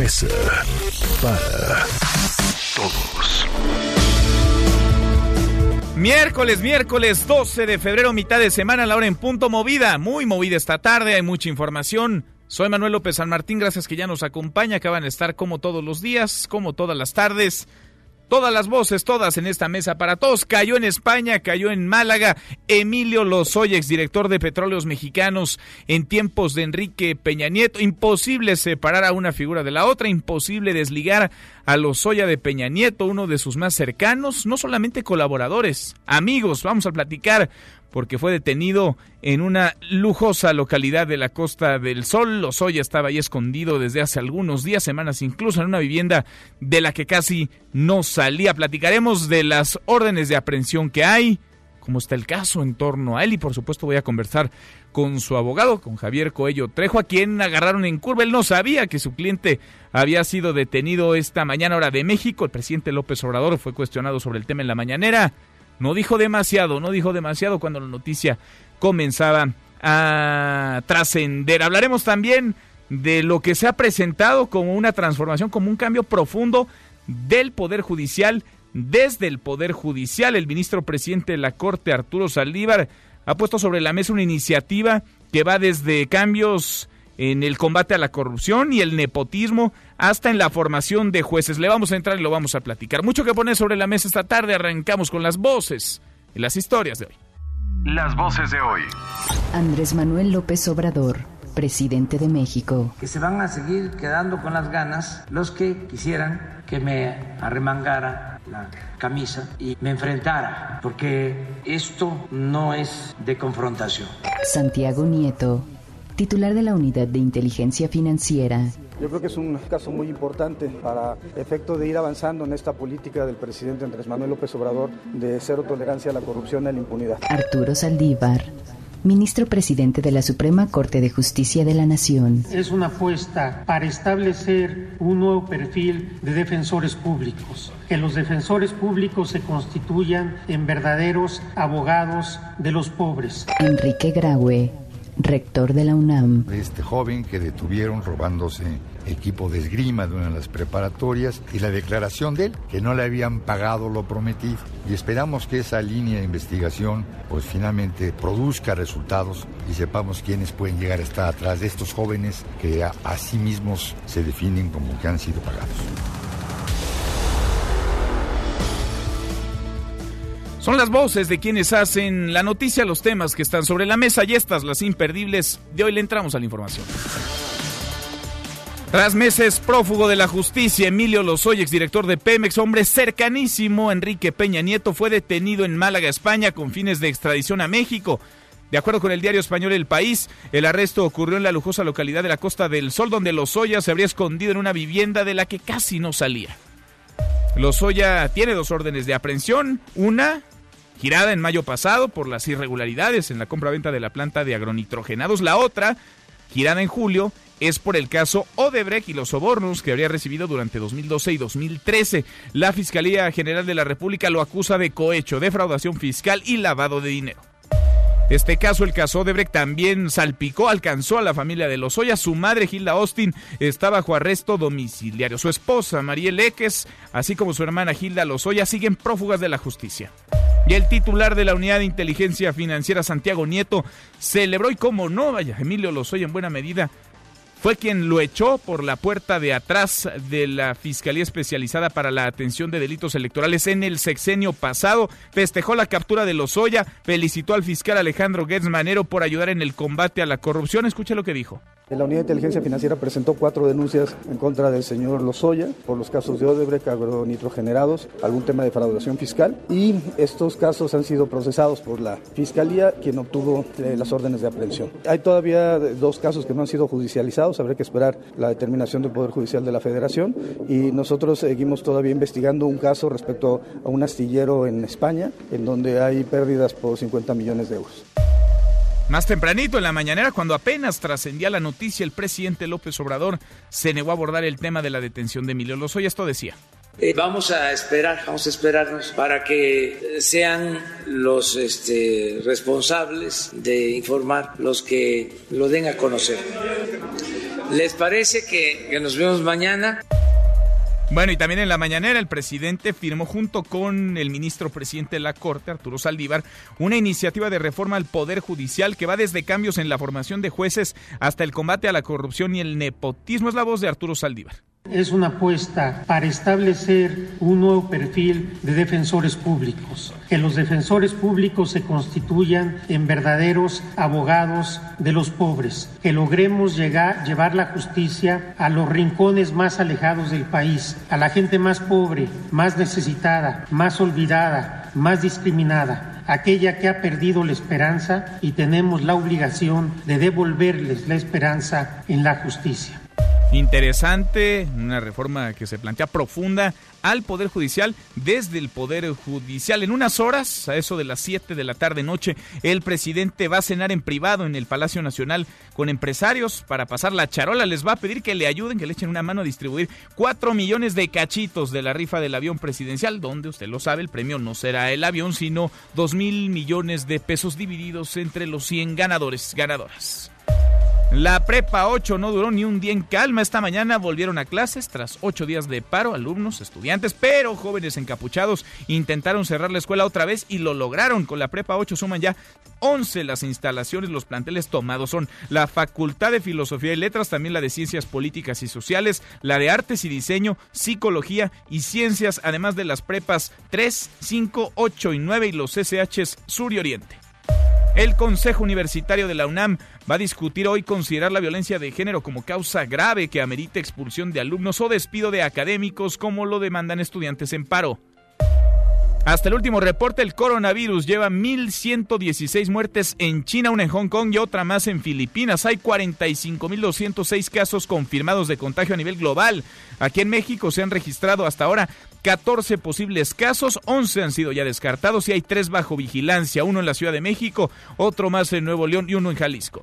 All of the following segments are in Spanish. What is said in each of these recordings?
Mesa para Todos. Miércoles, miércoles 12 de febrero, mitad de semana, la hora en punto movida, muy movida esta tarde, hay mucha información. Soy Manuel López San Martín, gracias que ya nos acompaña, acaban de estar como todos los días, como todas las tardes. Todas las voces, todas en esta mesa para todos. Cayó en España, cayó en Málaga. Emilio Lozoya, exdirector de Petróleos Mexicanos en tiempos de Enrique Peña Nieto. Imposible separar a una figura de la otra, imposible desligar a Lozoya de Peña Nieto, uno de sus más cercanos, no solamente colaboradores, amigos. Vamos a platicar porque fue detenido en una lujosa localidad de la Costa del Sol. Lozoya estaba ahí escondido desde hace algunos días, semanas, incluso en una vivienda de la que casi no salía. Platicaremos de las órdenes de aprehensión que hay, cómo está el caso en torno a él y por supuesto voy a conversar con su abogado, con Javier Coello Trejo, a quien agarraron en curva. Él no sabía que su cliente había sido detenido esta mañana hora de México. El presidente López Obrador fue cuestionado sobre el tema en la mañanera. No dijo demasiado, no dijo demasiado cuando la noticia comenzaba a trascender. Hablaremos también de lo que se ha presentado como una transformación, como un cambio profundo del Poder Judicial. Desde el Poder Judicial, el ministro presidente de la Corte, Arturo Saldívar, ha puesto sobre la mesa una iniciativa que va desde cambios en el combate a la corrupción y el nepotismo hasta en la formación de jueces. Le vamos a entrar y lo vamos a platicar. Mucho que poner sobre la mesa esta tarde. Arrancamos con las voces y las historias de hoy. Las voces de hoy. Andrés Manuel López Obrador, presidente de México. que se van a seguir quedando con las ganas los que quisieran que me arremangara la camisa y me enfrentara, porque esto no es de confrontación. Santiago Nieto, titular de la Unidad de Inteligencia Financiera. Yo creo que es un caso muy importante para efecto de ir avanzando en esta política del presidente Andrés Manuel López Obrador de cero tolerancia a la corrupción y a la impunidad. Arturo Saldívar, ministro presidente de la Suprema Corte de Justicia de la Nación. es una apuesta para establecer un nuevo perfil de defensores públicos, que los defensores públicos se constituyan en verdaderos abogados de los pobres. Enrique Graue, rector de la UNAM. este joven que detuvieron robándose equipo de esgrima de una de las preparatorias y la declaración de él que no le habían pagado lo prometido y esperamos que esa línea de investigación pues finalmente produzca resultados y sepamos quiénes pueden llegar a estar atrás de estos jóvenes que a, a sí mismos se definen como que han sido pagados. Son las voces de quienes hacen la noticia, los temas que están sobre la mesa y estas, las imperdibles. De hoy le entramos a la información. Tras meses prófugo de la justicia, Emilio Lozoya, exdirector de Pemex, hombre cercanísimo Enrique Peña Nieto, fue detenido en Málaga, España, con fines de extradición a México. De acuerdo con el diario español El País, el arresto ocurrió en la lujosa localidad de la Costa del Sol, donde Lozoya se habría escondido en una vivienda de la que casi no salía. Lozoya tiene dos órdenes de aprehensión. Una, girada en mayo pasado por las irregularidades en la compra-venta de la planta de agronitrogenados. La otra, girada en julio, es por el caso Odebrecht y los sobornos que habría recibido durante 2012 y 2013. La Fiscalía General de la República lo acusa de cohecho, defraudación fiscal y lavado de dinero. Este caso, el caso Odebrecht, también salpicó, alcanzó a la familia de Lozoya. Su madre, Hilda Austin, está bajo arresto domiciliario. Su esposa, Mariel Eques, así como su hermana Hilda Lozoya, siguen prófugas de la justicia. Y el titular de la Unidad de Inteligencia Financiera, Santiago Nieto, celebró y como no, vaya, Emilio Lozoya en buena medida fue quien lo echó por la puerta de atrás de la Fiscalía Especializada para la Atención de Delitos Electorales en el sexenio pasado. Festejó la captura de Lozoya, felicitó al fiscal Alejandro Gertz Manero por ayudar en el combate a la corrupción. Escuche lo que dijo. La Unidad de Inteligencia Financiera presentó cuatro denuncias en contra del señor Lozoya por los casos de Odebrecht, agronitrogenerados, algún tema de fraudación fiscal y estos casos han sido procesados por la Fiscalía, quien obtuvo eh, las órdenes de aprehensión. Hay todavía dos casos que no han sido judicializados, habrá que esperar la determinación del Poder Judicial de la Federación y nosotros seguimos todavía investigando un caso respecto a un astillero en España, en donde hay pérdidas por 50 millones de euros. Más tempranito en la mañanera, cuando apenas trascendía la noticia, el presidente López Obrador se negó a abordar el tema de la detención de Emilio Lozoya. Esto decía. Eh, vamos a esperar, vamos a esperarnos para que sean los este, responsables de informar, los que lo den a conocer. ¿Les parece que, que nos vemos mañana? Bueno, y también en la mañanera el presidente firmó junto con el ministro presidente de la Corte, Arturo Saldívar, una iniciativa de reforma al Poder Judicial que va desde cambios en la formación de jueces hasta el combate a la corrupción y el nepotismo. Es la voz de Arturo Saldívar. Es una apuesta para establecer un nuevo perfil de defensores públicos, que los defensores públicos se constituyan en verdaderos abogados de los pobres, que logremos llevar la justicia a los rincones más alejados del país, a la gente más pobre, más necesitada, más olvidada, más discriminada. Aquella que ha perdido la esperanza y tenemos la obligación de devolverles la esperanza en la justicia. Interesante, una reforma que se plantea profunda al Poder Judicial desde el Poder Judicial. En unas horas, a eso de las 7 de la tarde noche, el presidente va a cenar en privado en el Palacio Nacional con empresarios para pasar la charola. Les va a pedir que le ayuden, que le echen una mano a distribuir 4 millones de cachitos de la rifa del avión presidencial, donde usted lo sabe, el premio no será el avión, sino 2 mil millones de pesos divididos entre los 100 ganadores, ganadoras. La prepa 8 no duró ni un día en calma. Esta mañana volvieron a clases tras ocho días de paro, alumnos, estudiantes, pero jóvenes encapuchados intentaron cerrar la escuela otra vez y lo lograron. Con la prepa 8 suman ya 11 las instalaciones, los planteles tomados son la Facultad de Filosofía y Letras, también la de Ciencias Políticas y Sociales, la de Artes y Diseño, Psicología y Ciencias, además de las prepas 3, 5, 8 y 9 y los SHs Sur y Oriente. El Consejo Universitario de la UNAM va a discutir hoy considerar la violencia de género como causa grave que amerite expulsión de alumnos o despido de académicos como lo demandan estudiantes en paro. Hasta el último reporte, el coronavirus lleva 1.116 muertes en China, una en Hong Kong y otra más en Filipinas. Hay 45.206 casos confirmados de contagio a nivel global. Aquí en México se han registrado hasta ahora 14 posibles casos, 11 han sido ya descartados y hay 3 bajo vigilancia, uno en la Ciudad de México, otro más en Nuevo León y uno en Jalisco.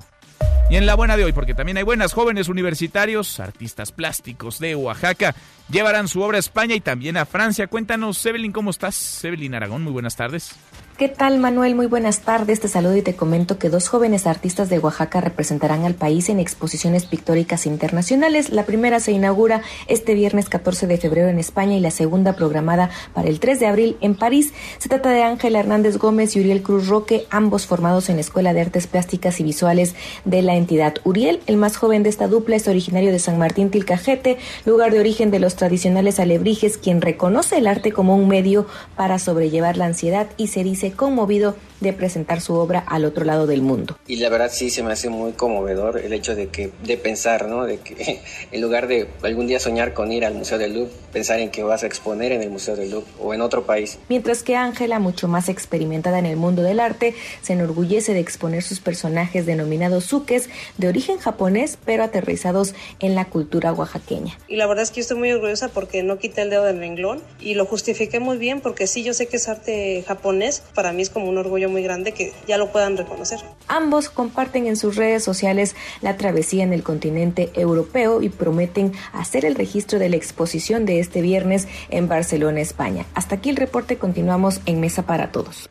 Y en la buena de hoy, porque también hay buenas jóvenes universitarios, artistas plásticos de Oaxaca, llevarán su obra a España y también a Francia. Cuéntanos, Evelyn, ¿cómo estás? Evelyn Aragón, muy buenas tardes. ¿Qué tal, Manuel? Muy buenas tardes. Te saludo y te comento que dos jóvenes artistas de Oaxaca representarán al país en exposiciones pictóricas internacionales. La primera se inaugura este viernes 14 de febrero en España y la segunda programada para el 3 de abril en París. Se trata de Ángela Hernández Gómez y Uriel Cruz Roque, ambos formados en la Escuela de Artes Plásticas y Visuales de la entidad. Uriel, el más joven de esta dupla, es originario de San Martín Tilcajete, lugar de origen de los tradicionales alebrijes, quien reconoce el arte como un medio para sobrellevar la ansiedad y se dice conmovido de presentar su obra al otro lado del mundo. Y la verdad sí se me hace muy conmovedor el hecho de que de pensar, ¿no? De que en lugar de algún día soñar con ir al Museo del Louvre, pensar en que vas a exponer en el Museo del Louvre o en otro país. Mientras que Ángela, mucho más experimentada en el mundo del arte, se enorgullece de exponer sus personajes denominados suques de origen japonés, pero aterrizados en la cultura oaxaqueña. Y la verdad es que yo estoy muy orgullosa porque no quité el dedo del renglón y lo justifiqué muy bien porque sí, yo sé que es arte japonés, para mí es como un orgullo muy grande que ya lo puedan reconocer. Ambos comparten en sus redes sociales la travesía en el continente europeo y prometen hacer el registro de la exposición de este viernes en Barcelona, España. Hasta aquí el reporte, continuamos en Mesa para Todos.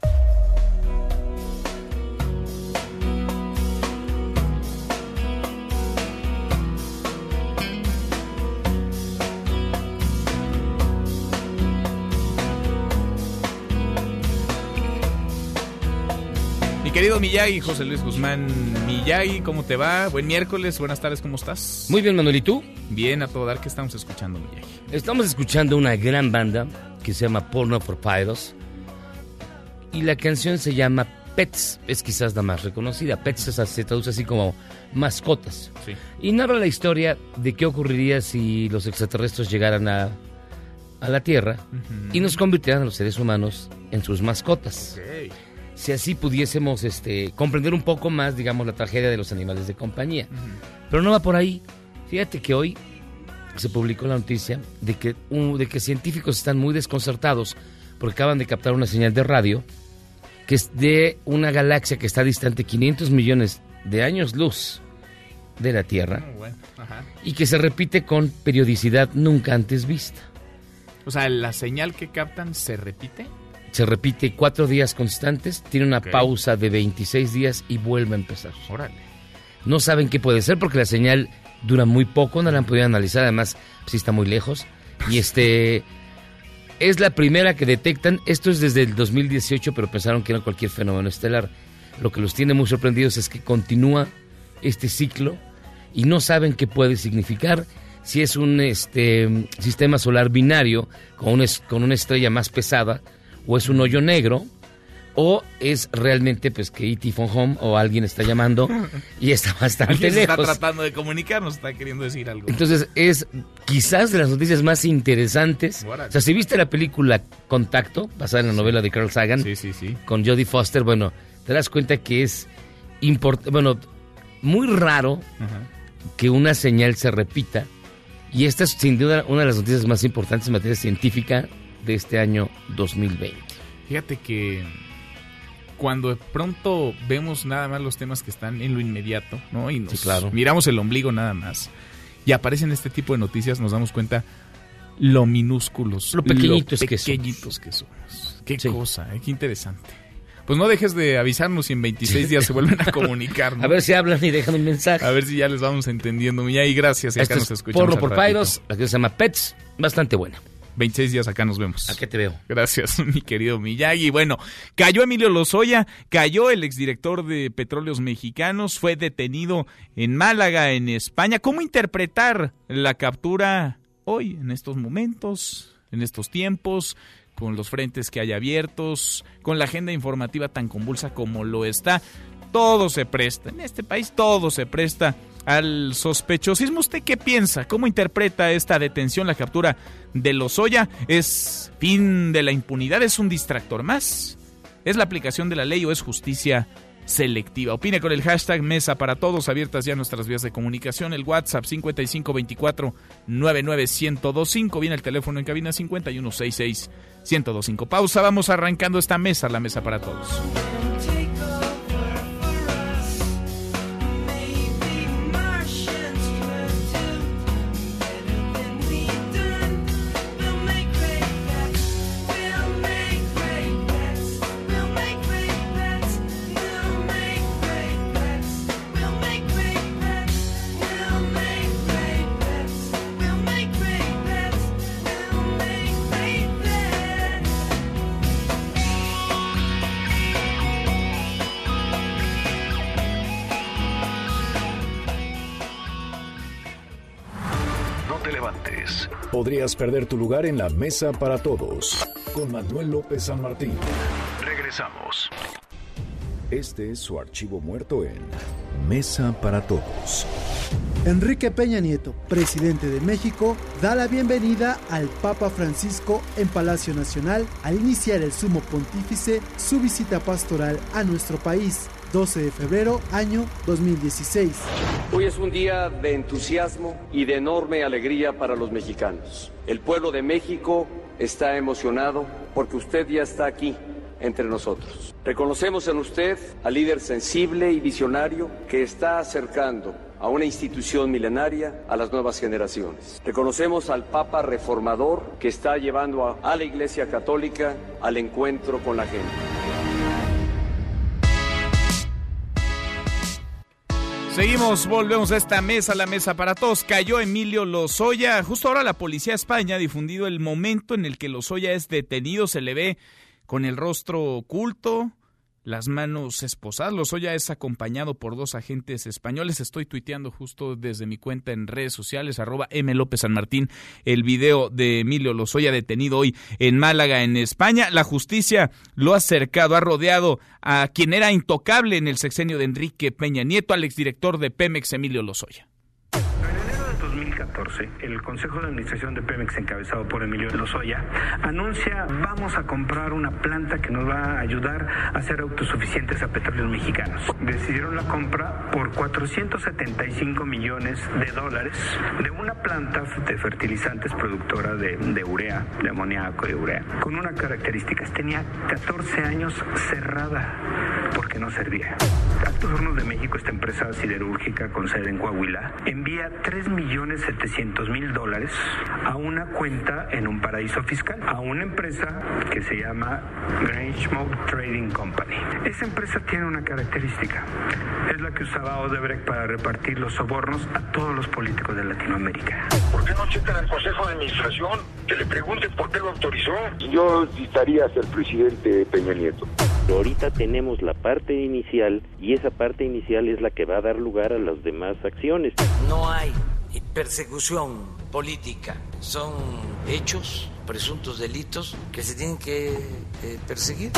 Querido Miyagi, José Luis Guzmán Miyagi, ¿cómo te va? Buen miércoles, buenas tardes, ¿cómo estás? Muy bien, Manuel, ¿y tú? Bien, a todo dar, ¿qué estamos escuchando, Miyagi? Estamos escuchando una gran banda que se llama Porno for Pyros y la canción se llama Pets es quizás la más reconocida. Pets se traduce así como mascotas. Y narra la historia de qué ocurriría si los extraterrestres llegaran a, a la Tierra y nos convirtieran a los seres humanos en sus mascotas. Si así pudiésemos este, comprender un poco más, digamos, la tragedia de los animales de compañía. Pero no va por ahí. Fíjate que hoy se publicó la noticia de que, de que científicos están muy desconcertados porque acaban de captar una señal de radio que es de una galaxia que está distante 500 millones de años luz de la Tierra Ah, y que se repite con periodicidad nunca antes vista. O sea, la señal que captan se repite. Se repite cuatro días constantes, tiene una pausa de 26 días y vuelve a empezar. Órale. No saben qué puede ser porque la señal dura muy poco, no la han podido analizar, además sí está muy lejos. Y este es la primera que detectan, esto es desde el 2018, pero pensaron que era cualquier fenómeno estelar. Lo que los tiene muy sorprendidos es que continúa este ciclo y no saben qué puede significar, si es un este, sistema solar binario con es- con una estrella más pesada o es un hoyo negro o es realmente pues que E.T. Phone Home o alguien está llamando y está bastante Alguien se está lejos. tratando de comunicarnos, está queriendo decir algo. Entonces es quizás de las noticias más interesantes. O sea, si viste la película Contacto, basada en la novela de Carl Sagan, con Jodie Foster, bueno, te das cuenta que es import bueno, muy raro que una señal se repita. Y esta es sin duda una de las noticias más importantes en materia científica de este año 2020. Fíjate que cuando de pronto vemos nada más los temas que están en lo inmediato, ¿no? Y nos Sí, claro. miramos el ombligo nada más. Y aparecen este tipo de noticias, nos damos cuenta lo minúsculos, Lo pequeñitos que pequeñitos que somos. Qué cosa, ¿eh? qué interesante. Pues no dejes de avisarnos si en 26 días se vuelven a comunicar. ¿no? A ver si hablan y dejan un mensaje. A ver si ya les vamos entendiendo. Y gracias. Y acá Esto nos es escuchamos. Porro al por. Pyros, la que se llama Pets, bastante buena. 26 días acá nos vemos. ¿A qué te veo? Gracias, mi querido Miyagi. Bueno, cayó Emilio Lozoya, cayó el exdirector de Petróleos Mexicanos, fue detenido en Málaga, en España. ¿Cómo interpretar la captura hoy, en estos momentos, en estos tiempos? con los frentes que hay abiertos, con la agenda informativa tan convulsa como lo está, todo se presta. En este país todo se presta al sospechosismo. ¿Usted qué piensa? ¿Cómo interpreta esta detención, la captura de Lozoya? ¿Es fin de la impunidad? ¿Es un distractor más? ¿Es la aplicación de la ley o es justicia selectiva? Opine con el hashtag Mesa para Todos, abiertas ya nuestras vías de comunicación, el WhatsApp 5524 99125, viene el teléfono en cabina 5166 1025. Pausa, vamos arrancando esta mesa, la Mesa para Todos. Podrías perder tu lugar en la mesa para todos. Con Manuel López San Martín. Regresamos. Este es su archivo muerto en Mesa para Todos. Enrique Peña Nieto, presidente de México, da la bienvenida al Papa Francisco en Palacio Nacional al iniciar el sumo pontífice su visita pastoral a nuestro país, 12 de febrero, año 2016. Hoy es un día de entusiasmo y de enorme alegría para los mexicanos. El pueblo de México está emocionado porque usted ya está aquí entre nosotros. Reconocemos en usted al líder sensible y visionario que está acercando a una institución milenaria a las nuevas generaciones. Reconocemos al Papa reformador que está llevando a, a la Iglesia Católica al encuentro con la gente. Seguimos, volvemos a esta mesa, la mesa para todos. Cayó Emilio Lozoya. Justo ahora la policía de España ha difundido el momento en el que Lozoya es detenido. Se le ve con el rostro oculto, las manos esposadas. Lozoya es acompañado por dos agentes españoles. Estoy tuiteando justo desde mi cuenta en redes sociales, arroba M. López San Martín, el video de Emilio Lozoya detenido hoy en Málaga, en España. La justicia lo ha cercado, ha rodeado a quien era intocable en el sexenio de Enrique Peña Nieto, al exdirector de Pemex, Emilio Lozoya el Consejo de Administración de Pemex, encabezado por Emilio Lozoya, anuncia vamos a comprar una planta que nos va a ayudar a ser autosuficientes a petróleos mexicanos. Decidieron la compra por 475 millones de dólares de una planta de fertilizantes productora de, de urea, de amoníaco y urea, con una característica, tenía 14 años cerrada porque no servía. Actos Hornos de México, esta empresa siderúrgica con sede en Coahuila, envía 3 millones 700 mil dólares a una cuenta en un paraíso fiscal, a una empresa que se llama Grange Trading Company. Esa empresa tiene una característica, es la que usaba Odebrecht para repartir los sobornos a todos los políticos de Latinoamérica. ¿Por qué no checan al Consejo de Administración? Que le pregunten por qué lo autorizó. Yo necesitaría ser presidente Peña Nieto. Ahorita tenemos la parte inicial y esa parte inicial es la que va a dar lugar a las demás acciones. No hay persecución política, son hechos, presuntos delitos que se tienen que eh, perseguir.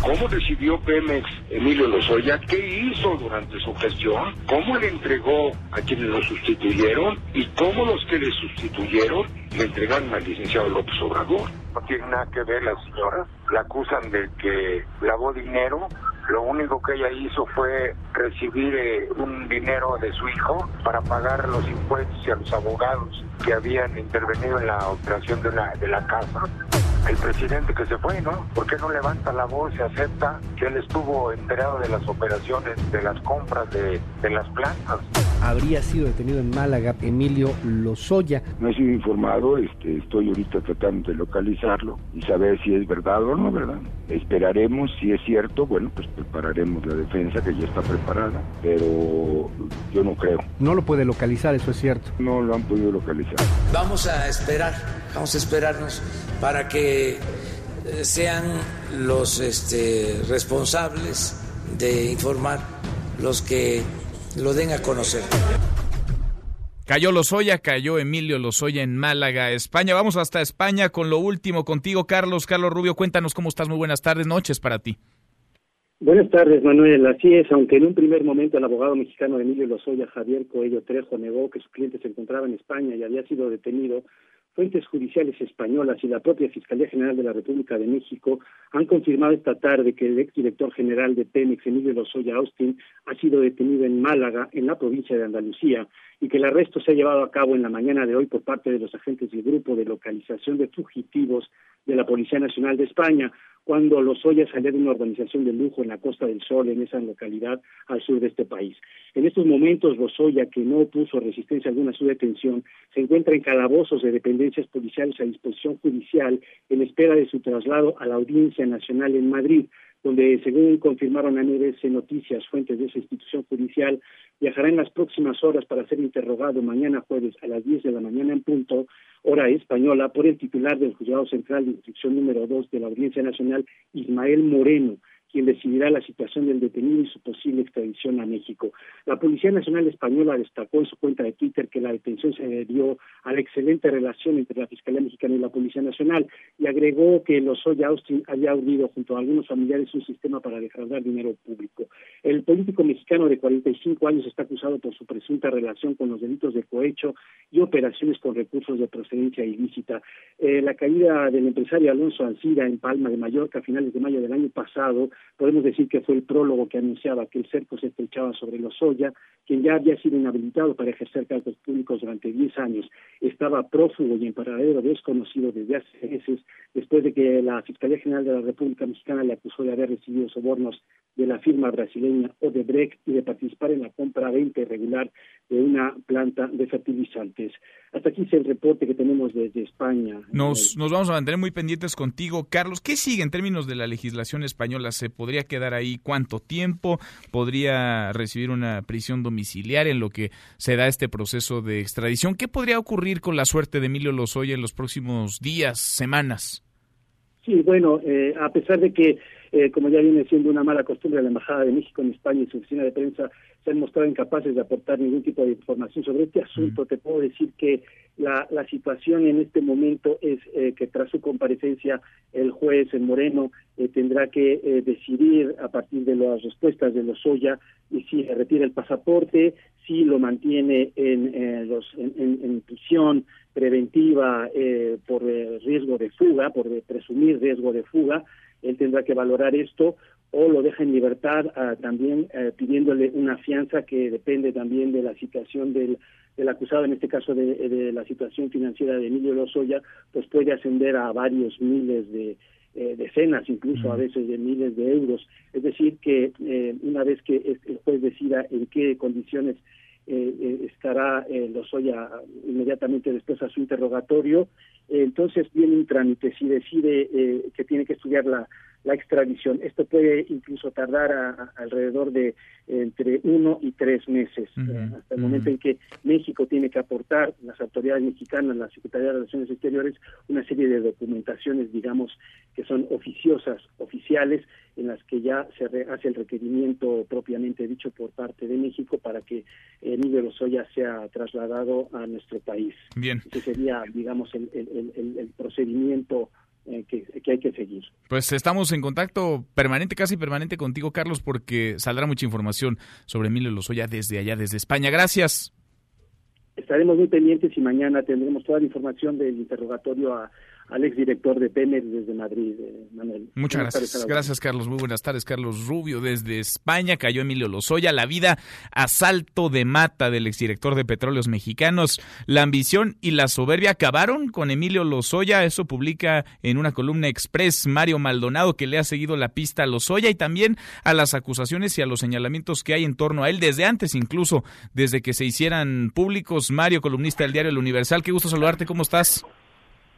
¿Cómo decidió Pemex Emilio Lozoya? ¿Qué hizo durante su gestión? ¿Cómo le entregó a quienes lo sustituyeron? ¿Y cómo los que le sustituyeron le entregaron al licenciado López Obrador? No tiene nada que ver la señora. La acusan de que lavó dinero lo único que ella hizo fue recibir eh, un dinero de su hijo para pagar los impuestos y a los abogados que habían intervenido en la operación de la, de la casa. El presidente que se fue, ¿no? ¿Por qué no levanta la voz y acepta que él estuvo enterado de las operaciones, de las compras de, de las plantas? habría sido detenido en Málaga Emilio Lozoya. No he sido informado, este, estoy ahorita tratando de localizarlo y saber si es verdad o no, ¿verdad? Esperaremos, si es cierto, bueno, pues prepararemos la defensa que ya está preparada, pero yo no creo. No lo puede localizar, eso es cierto. No lo han podido localizar. Vamos a esperar, vamos a esperarnos para que eh, sean los este, responsables de informar los que lo den a conocer. Cayó Lozoya, cayó Emilio Lozoya en Málaga, España. Vamos hasta España con lo último contigo, Carlos. Carlos Rubio, cuéntanos cómo estás. Muy buenas tardes, noches para ti. Buenas tardes, Manuel. Así es, aunque en un primer momento el abogado mexicano Emilio Lozoya, Javier Coello Trejo, negó que su cliente se encontraba en España y había sido detenido, fuentes judiciales españolas y la propia Fiscalía General de la República de México han confirmado esta tarde que el exdirector general de Pemex, Emilio Lozoya Austin, ha sido detenido en Málaga, en la provincia de Andalucía, y que el arresto se ha llevado a cabo en la mañana de hoy por parte de los agentes del Grupo de Localización de Fugitivos de la Policía Nacional de España, cuando Lozoya salió de una organización de lujo en la Costa del Sol, en esa localidad al sur de este país. En estos momentos, Lozoya, que no opuso resistencia alguna a su detención, se encuentra en calabozos de dependencias policiales a disposición judicial en espera de su traslado a la Audiencia Nacional en Madrid, donde, según confirmaron a NBC Noticias, fuentes de esa institución judicial, viajará en las próximas horas para ser interrogado mañana jueves a las 10 de la mañana en punto, hora española, por el titular del Juzgado Central de Instrucción número 2 de la Audiencia Nacional, Ismael Moreno, quien decidirá la situación del detenido y su posible extradición a México. La Policía Nacional Española destacó en su cuenta de Twitter que la detención se debió a la excelente relación entre la Fiscalía Mexicana y la Policía Nacional y agregó que Lozoya Austin había urdido junto a algunos familiares un sistema para defraudar dinero público. El político mexicano de 45 años está acusado por su presunta relación con los delitos de cohecho y operaciones con recursos de procedencia ilícita. Eh, la caída del empresario Alonso Ancira en Palma de Mallorca a finales de mayo del año pasado podemos decir que fue el prólogo que anunciaba que el cerco se estrechaba sobre los Lozoya, quien ya había sido inhabilitado para ejercer cargos públicos durante 10 años, estaba prófugo y en paradero desconocido desde hace meses, después de que la Fiscalía General de la República Mexicana le acusó de haber recibido sobornos de la firma brasileña Odebrecht y de participar en la compra-venta irregular de una planta de fertilizantes. Hasta aquí es el reporte que tenemos desde España. Nos, nos vamos a mantener muy pendientes contigo, Carlos. ¿Qué sigue en términos de la legislación española? ¿Se podría quedar ahí cuánto tiempo? ¿Podría recibir una prisión domiciliaria en lo que se da este proceso de extradición? ¿Qué podría ocurrir con la suerte de Emilio Lozoya en los próximos días, semanas? Sí, bueno, eh, a pesar de que eh, como ya viene siendo una mala costumbre de la Embajada de México en España y su oficina de prensa, se han mostrado incapaces de aportar ningún tipo de información sobre este asunto. Te puedo decir que la, la situación en este momento es eh, que tras su comparecencia el juez en Moreno eh, tendrá que eh, decidir a partir de las respuestas de los Lozoya y si retira el pasaporte, si lo mantiene en, los, en, en, prisión preventiva por riesgo de fuga, por presumir riesgo de fuga, él tendrá que valorar esto o lo deja en libertad ah, también pidiéndole una fianza que depende también de la situación del el acusado, en este caso de, la situación financiera de Emilio Lozoya, pues puede ascender a varios miles de eh, decenas, incluso a veces de miles de euros. Es decir, que eh, una vez que el juez decida en qué condiciones eh, estará Lozoya inmediatamente después a su interrogatorio, entonces viene un trámite. Si decide que tiene que estudiar la la extradición. Esto puede incluso tardar alrededor de entre uno y tres meses, eh, hasta el momento en que México tiene que aportar, las autoridades mexicanas, la Secretaría de Relaciones Exteriores, una serie de documentaciones, digamos, que son oficiosas, oficiales, en las que ya se hace el requerimiento propiamente dicho por parte de México para que Emilio Lozoya sea trasladado a nuestro país. Bien. Ese sería, digamos, el, el procedimiento eh, que, hay que seguir. Pues estamos en contacto permanente, casi permanente contigo, Carlos, porque saldrá mucha información sobre Emilio Lozoya desde allá, desde España. Gracias. Estaremos muy pendientes y mañana tendremos toda la información del interrogatorio a al exdirector de Pemex desde Madrid, eh, Manuel. Muchas gracias. Gracias, Carlos. Muy buenas tardes, Carlos Rubio desde España. Cayó Emilio Lozoya. La vida a salto de mata del exdirector de Petróleos Mexicanos. La ambición y la soberbia acabaron con Emilio Lozoya. Eso publica en una columna express Mario Maldonado, que le ha seguido la pista a Lozoya y también a las acusaciones y a los señalamientos que hay en torno a él desde antes, incluso desde que se hicieran públicos. Mario, columnista del diario El Universal. Qué gusto saludarte. ¿Cómo estás?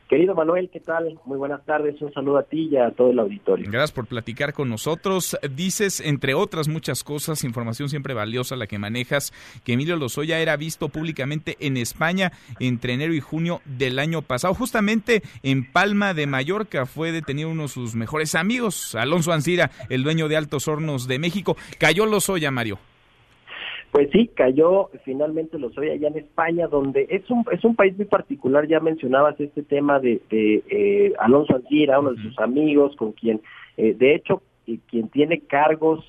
Querido Manuel, ¿qué tal? Muy buenas tardes, un saludo a ti y a todo el auditorio. Gracias por platicar con nosotros. Dices, entre otras muchas cosas, información siempre valiosa la que manejas, que Emilio Lozoya era visto públicamente en España entre enero y junio del año pasado. Justamente en Palma de Mallorca fue detenido uno de sus mejores amigos, Alonso Ancira, el dueño de Altos Hornos de México. Cayó Lozoya, Mario. Pues sí, cayó finalmente lo soy allá en España, donde es un es un país muy particular. Ya mencionabas este tema de, eh, Alonso Ancira, uno de sus amigos, con quien, eh, de hecho, eh, quien tiene cargos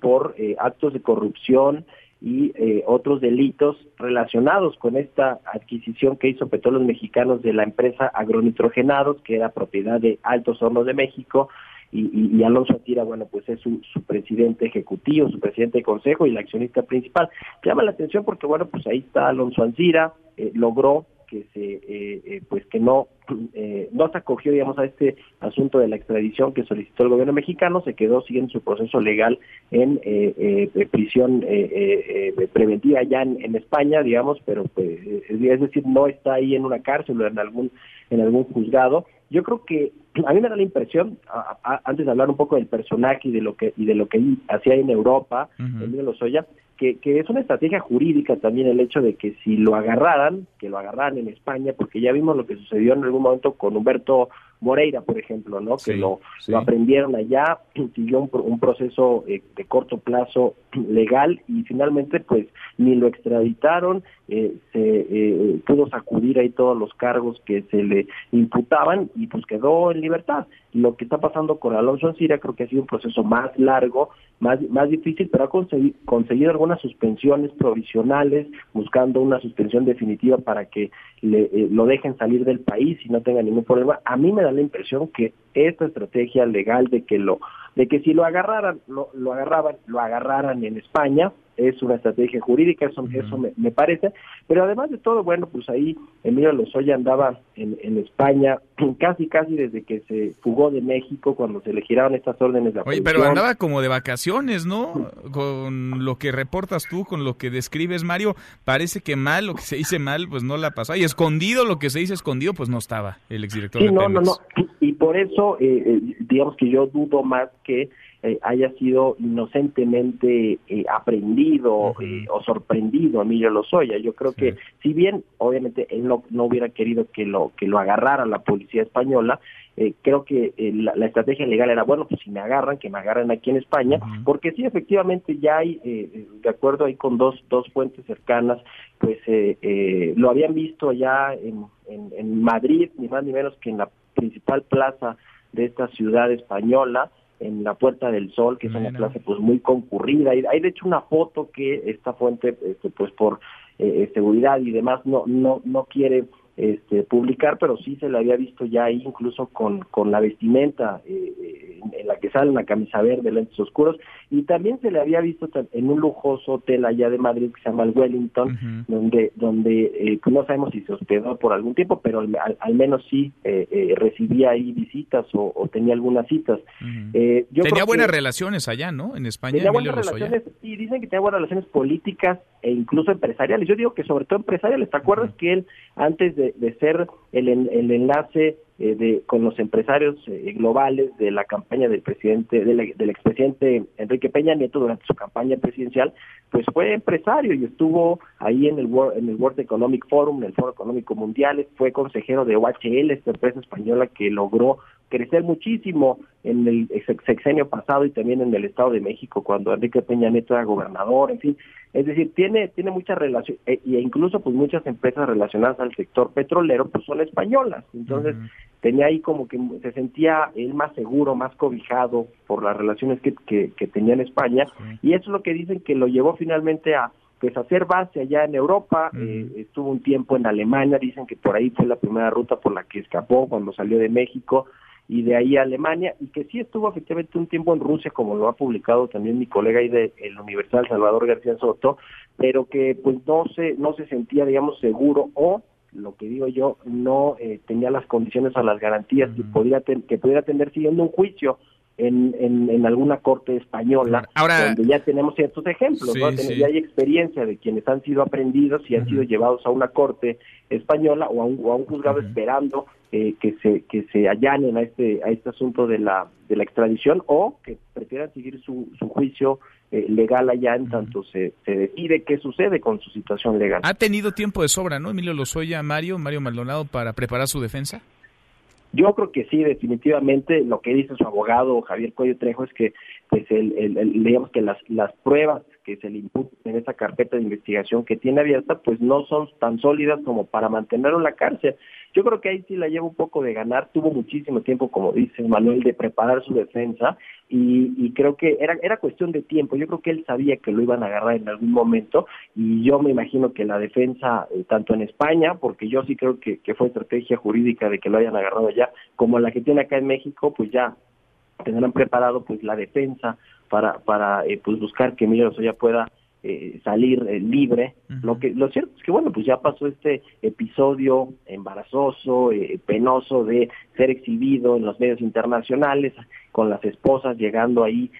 por actos de corrupción y otros delitos relacionados con esta adquisición que hizo Petróleos Mexicanos de la empresa Agronitrogenados, que era propiedad de Altos Hornos de México y, Alonso Atira, bueno, pues es su, presidente ejecutivo, su presidente de consejo y la accionista principal. Llama la atención porque, bueno, pues ahí está Alonso Antira, eh, logró que se, eh, eh, pues que no, no se acogió, digamos, a este asunto de la extradición que solicitó el gobierno mexicano, se quedó siguiendo su proceso legal en prisión preventiva ya en, en, España, digamos, pero pues, es decir, no está ahí en una cárcel o en algún, en algún juzgado, yo creo que a mí me da la impresión, antes de hablar un poco del personaje y de lo que y de lo que hacía en Europa, Emilio Lozoya, que, que es una estrategia jurídica también el hecho de que si lo agarraran, que lo agarraran en España, porque ya vimos lo que sucedió en algún momento con Humberto Moreira, por ejemplo, ¿no? que lo, lo, aprendieron allá, siguió un, un proceso eh, de corto plazo legal y finalmente pues ni lo extraditaron, eh, se eh, pudo sacudir ahí todos los cargos que se le imputaban y pues quedó en libertad. Lo que está pasando con Alonso Ancira creo que ha sido un proceso más largo, más, más difícil, pero ha conseguido algunas suspensiones provisionales, buscando una suspensión definitiva para que le, lo dejen salir del país y no tenga ningún problema. A mí me da la impresión que esta estrategia legal de que lo de que si lo agarraran lo, lo agarraban lo agarraran en España es una estrategia jurídica, eso, eso me, parece, pero además de todo, bueno, pues ahí Emilio Lozoya andaba en, en España casi, casi desde que se fugó de México, cuando se le giraron estas órdenes de Oye, pero andaba como de vacaciones, ¿no? Con lo que reportas tú, con lo que describes, Mario, parece que mal, lo que se dice mal, pues no la pasó, y escondido, lo que se dice escondido, pues no estaba el exdirector sí, de no, no, no, y por eso, eh, eh, digamos que yo dudo más que eh, haya sido inocentemente eh, aprendido o sorprendido Emilio Lozoya. Yo creo que si bien obviamente él no, no hubiera querido que lo que lo agarrara la policía española, eh, creo que eh, la, estrategia legal era, bueno, pues si me agarran, que me agarren aquí en España, porque sí, efectivamente ya hay, eh, de acuerdo ahí con dos, dos fuentes cercanas, pues lo habían visto allá en, en, Madrid, ni más ni menos que en la principal plaza de esta ciudad española, en la Puerta del Sol, que es una plaza pues muy concurrida. Y hay de hecho una foto que esta fuente, este, pues por seguridad y demás, no, no, no quiere este, publicar, pero sí se le había visto ya ahí incluso con, con la vestimenta eh, en la que sale una camisa verde, lentes oscuros, y también se le había visto en un lujoso hotel allá de Madrid que se llama el Wellington, donde, donde eh, no sabemos si se hospedó por algún tiempo, pero al, menos sí eh, recibía ahí visitas o, tenía algunas citas. tenía buenas relaciones allá, ¿no? En España. Tenía buenas relaciones, sí, dicen que tenía buenas relaciones políticas e incluso empresariales. Yo digo que sobre todo empresariales. ¿Te acuerdas que él antes de de, ser el, el enlace eh, de, con los empresarios eh, globales de la campaña del presidente, del, del expresidente Enrique Peña Nieto durante su campaña presidencial, pues fue empresario y estuvo ahí en el World, en el World Economic Forum, en el Foro Económico Mundial, fue consejero de OHL, esta empresa española que logró crecer muchísimo en el sexenio pasado y también en el Estado de México cuando Enrique Peña Nieto era gobernador, en fin, es decir, tiene tiene mucha relación e, incluso pues muchas empresas relacionadas al sector petrolero pues son españolas, entonces tenía ahí como que se sentía él más seguro, más cobijado por las relaciones que, que, tenía en España. Y eso es lo que dicen que lo llevó finalmente a pues hacer base allá en Europa, eh, estuvo un tiempo en Alemania, dicen que por ahí fue la primera ruta por la que escapó cuando salió de México, y de ahí a Alemania, y que sí estuvo efectivamente un tiempo en Rusia, como lo ha publicado también mi colega ahí de el Universal, Salvador García Soto, pero que pues no se, no se sentía, digamos, seguro o lo que digo yo, no eh, tenía las condiciones o las garantías que, podría que pudiera tener siguiendo un juicio en, en, alguna corte española, Ahora, donde ya tenemos ciertos ejemplos, ya hay experiencia de quienes han sido aprendidos y han sido llevados a una corte española o a un, a un juzgado esperando eh, que se que se allanen a este a este asunto de la de la extradición o que prefieran seguir su, su juicio eh, legal allá en tanto se, se decide qué sucede con su situación legal. Ha tenido tiempo de sobra, ¿no? Emilio Lozoya, Mario, Mario Maldonado para preparar su defensa. Yo creo que sí, definitivamente lo que dice su abogado Javier Cuello Trejo es que, pues, el, el, digamos que las, las pruebas que se le imputan en esa carpeta de investigación que tiene abierta, pues no son tan sólidas como para mantenerlo en la cárcel. Yo creo que ahí sí la lleva un poco de ganar, tuvo muchísimo tiempo, como dice Manuel, de preparar su defensa y, creo que era, era cuestión de tiempo. Yo creo que él sabía que lo iban a agarrar en algún momento y yo me imagino que la defensa, eh, tanto en España, porque yo sí creo que, fue estrategia jurídica de que lo hayan agarrado allá, como la que tiene acá en México, pues ya tendrán preparado pues la defensa para para eh, pues buscar que Emilio Lozoya pueda eh, salir eh, libre. Lo que lo cierto es que bueno, pues ya pasó este episodio embarazoso, eh, penoso de ser exhibido en los medios internacionales con las esposas llegando ahí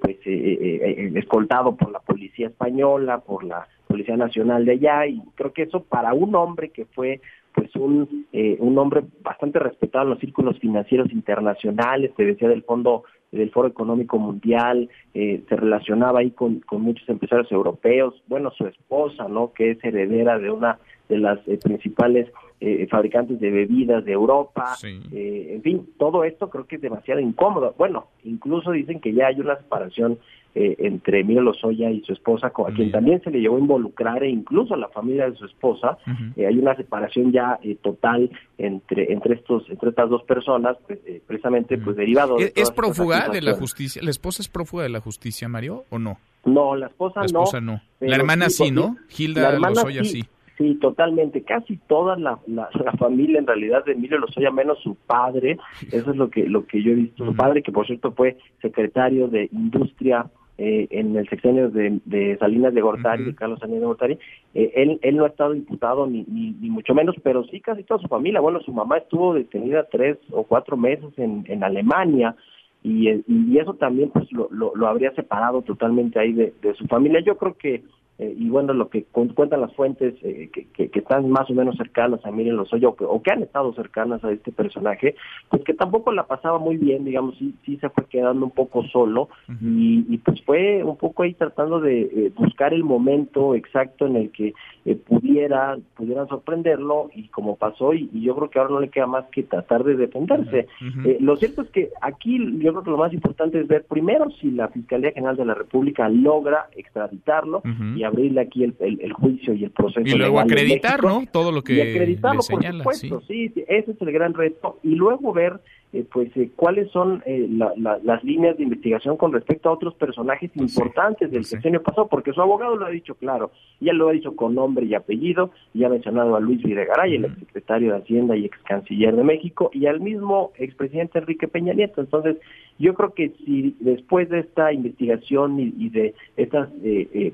pues escoltado por la policía española, por la Policía Nacional de allá y creo que eso para un hombre que fue pues un, un hombre bastante respetado en los círculos financieros internacionales, te decía del Fondo del Foro Económico Mundial, eh, se relacionaba ahí con, con muchos empresarios europeos, bueno, su esposa, ¿no? Que es heredera de una de las eh, principales eh, fabricantes de bebidas de Europa, en fin, todo esto creo que es demasiado incómodo. Bueno, incluso dicen que ya hay una separación eh, entre Emilio Lozoya y su esposa, a quien también se le llegó a involucrar, e incluso a la familia de su esposa. Eh, hay una separación ya eh, total entre entre estos entre estas dos personas, pues, precisamente pues derivado. De ¿Es, prófuga de la justicia? ¿La esposa es prófuga de la justicia, Mario, o no? No, la esposa, la esposa no. La hermana sí, ¿no? Hilda Lozoya sí. sí. totalmente. Casi toda la, la, familia, en realidad, de Emilio Lozoya, menos su padre. Eso es lo que lo que yo he visto. Su padre, que por cierto fue secretario de Industria eh, en el sexenio de, Salinas de Gortari, de Carlos Salinas de Gortari, eh, él, él no ha estado imputado ni, ni, mucho menos, pero sí casi toda su familia. Bueno, su mamá estuvo detenida tres o cuatro meses en, en Alemania y, y eso también pues lo, lo, habría separado totalmente ahí de, de, su familia. Yo creo que eh, y bueno, lo que cuentan las fuentes eh, que, que, están más o menos cercanas a Miren Lozoya o que, o que han estado cercanas a este personaje, pues que tampoco la pasaba muy bien, digamos, sí, sí se fue quedando un poco solo y, pues fue un poco ahí tratando de eh, buscar el momento exacto en el que pudiera, pudieran sorprenderlo y como pasó y, yo creo que ahora no le queda más que tratar de defenderse. lo cierto es que aquí yo creo que lo más importante es ver primero si la Fiscalía General de la República logra extraditarlo y abrirle aquí el, el, juicio y el proceso. Y luego acreditar, ¿no? Todo lo que y acreditarlo, por supuesto, sí. ese es el gran reto. Y luego ver eh, pues eh, cuáles son eh, las líneas de investigación con respecto a otros personajes pues importantes del sexenio pasado, porque su abogado lo ha dicho claro, ya lo ha dicho con nombre y apellido, y ha mencionado a Luis Videgaray, el exsecretario de Hacienda y ex canciller de México, y al mismo expresidente Enrique Peña Nieto. Entonces, yo creo que si después de esta investigación y, de estas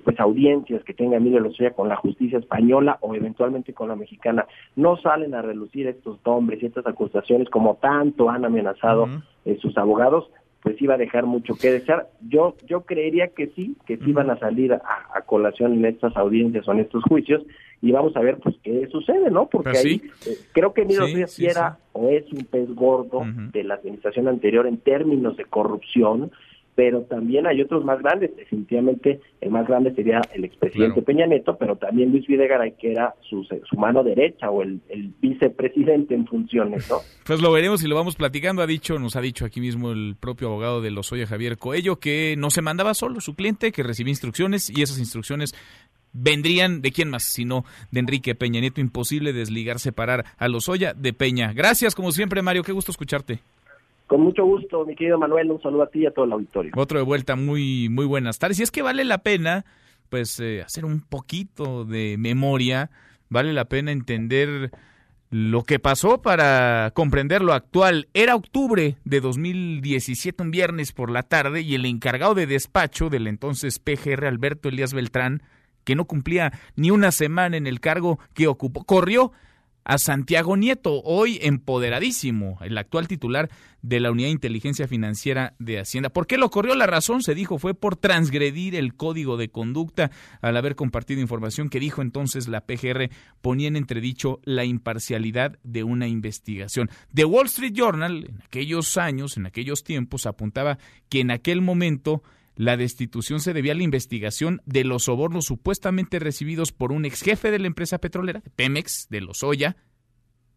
pues audiencias que tenga Emilio Lozoya con la justicia española o eventualmente con la mexicana, no salen a relucir estos nombres y estas acusaciones como tanto han amenazado eh, sus abogados, pues iba a dejar mucho que desear. Yo yo creería que sí, que sí van a salir a, colación en estas audiencias o en estos juicios y vamos a ver pues qué sucede, ¿no? Porque pues ahí eh, creo que Miro sí, era o es un pez gordo de la administración anterior en términos de corrupción, pero también hay otros más grandes. Definitivamente el más grande sería el expresidente Peña Neto, pero también Luis Videgaray, que era su, su mano derecha o el, vicepresidente en funciones, ¿no? Pues lo veremos y lo vamos platicando. Ha dicho, nos ha dicho aquí mismo el propio abogado de Lozoya, Javier Coello, que no se mandaba solo su cliente, que recibía instrucciones y esas instrucciones vendrían de quién más, sino de Enrique Peña Nieto. Imposible desligar, separar a Lozoya de Peña. Gracias, como siempre, Mario. Qué gusto escucharte. Con mucho gusto, mi querido Manuel, un saludo a ti y a todo el auditorio. Otro de vuelta, muy, muy buenas tardes. Y es que vale la pena, pues, eh, hacer un poquito de memoria, vale la pena entender lo que pasó para comprender lo actual. Era octubre de 2017, un viernes por la tarde, y el encargado de despacho del entonces PGR, Alberto Elías Beltrán, que no cumplía ni una semana en el cargo que ocupó, corrió a Santiago Nieto, hoy empoderadísimo, el actual titular de la Unidad de Inteligencia Financiera de Hacienda. ¿Por qué lo corrió? La razón, se dijo, fue por transgredir el código de conducta al haber compartido información que dijo entonces la PGR ponía en entredicho la imparcialidad de una investigación. The Wall Street Journal, en aquellos años, en aquellos tiempos, apuntaba que en aquel momento la destitución se debía a la investigación de los sobornos supuestamente recibidos por un ex jefe de la empresa petrolera, Pemex, de Lozoya,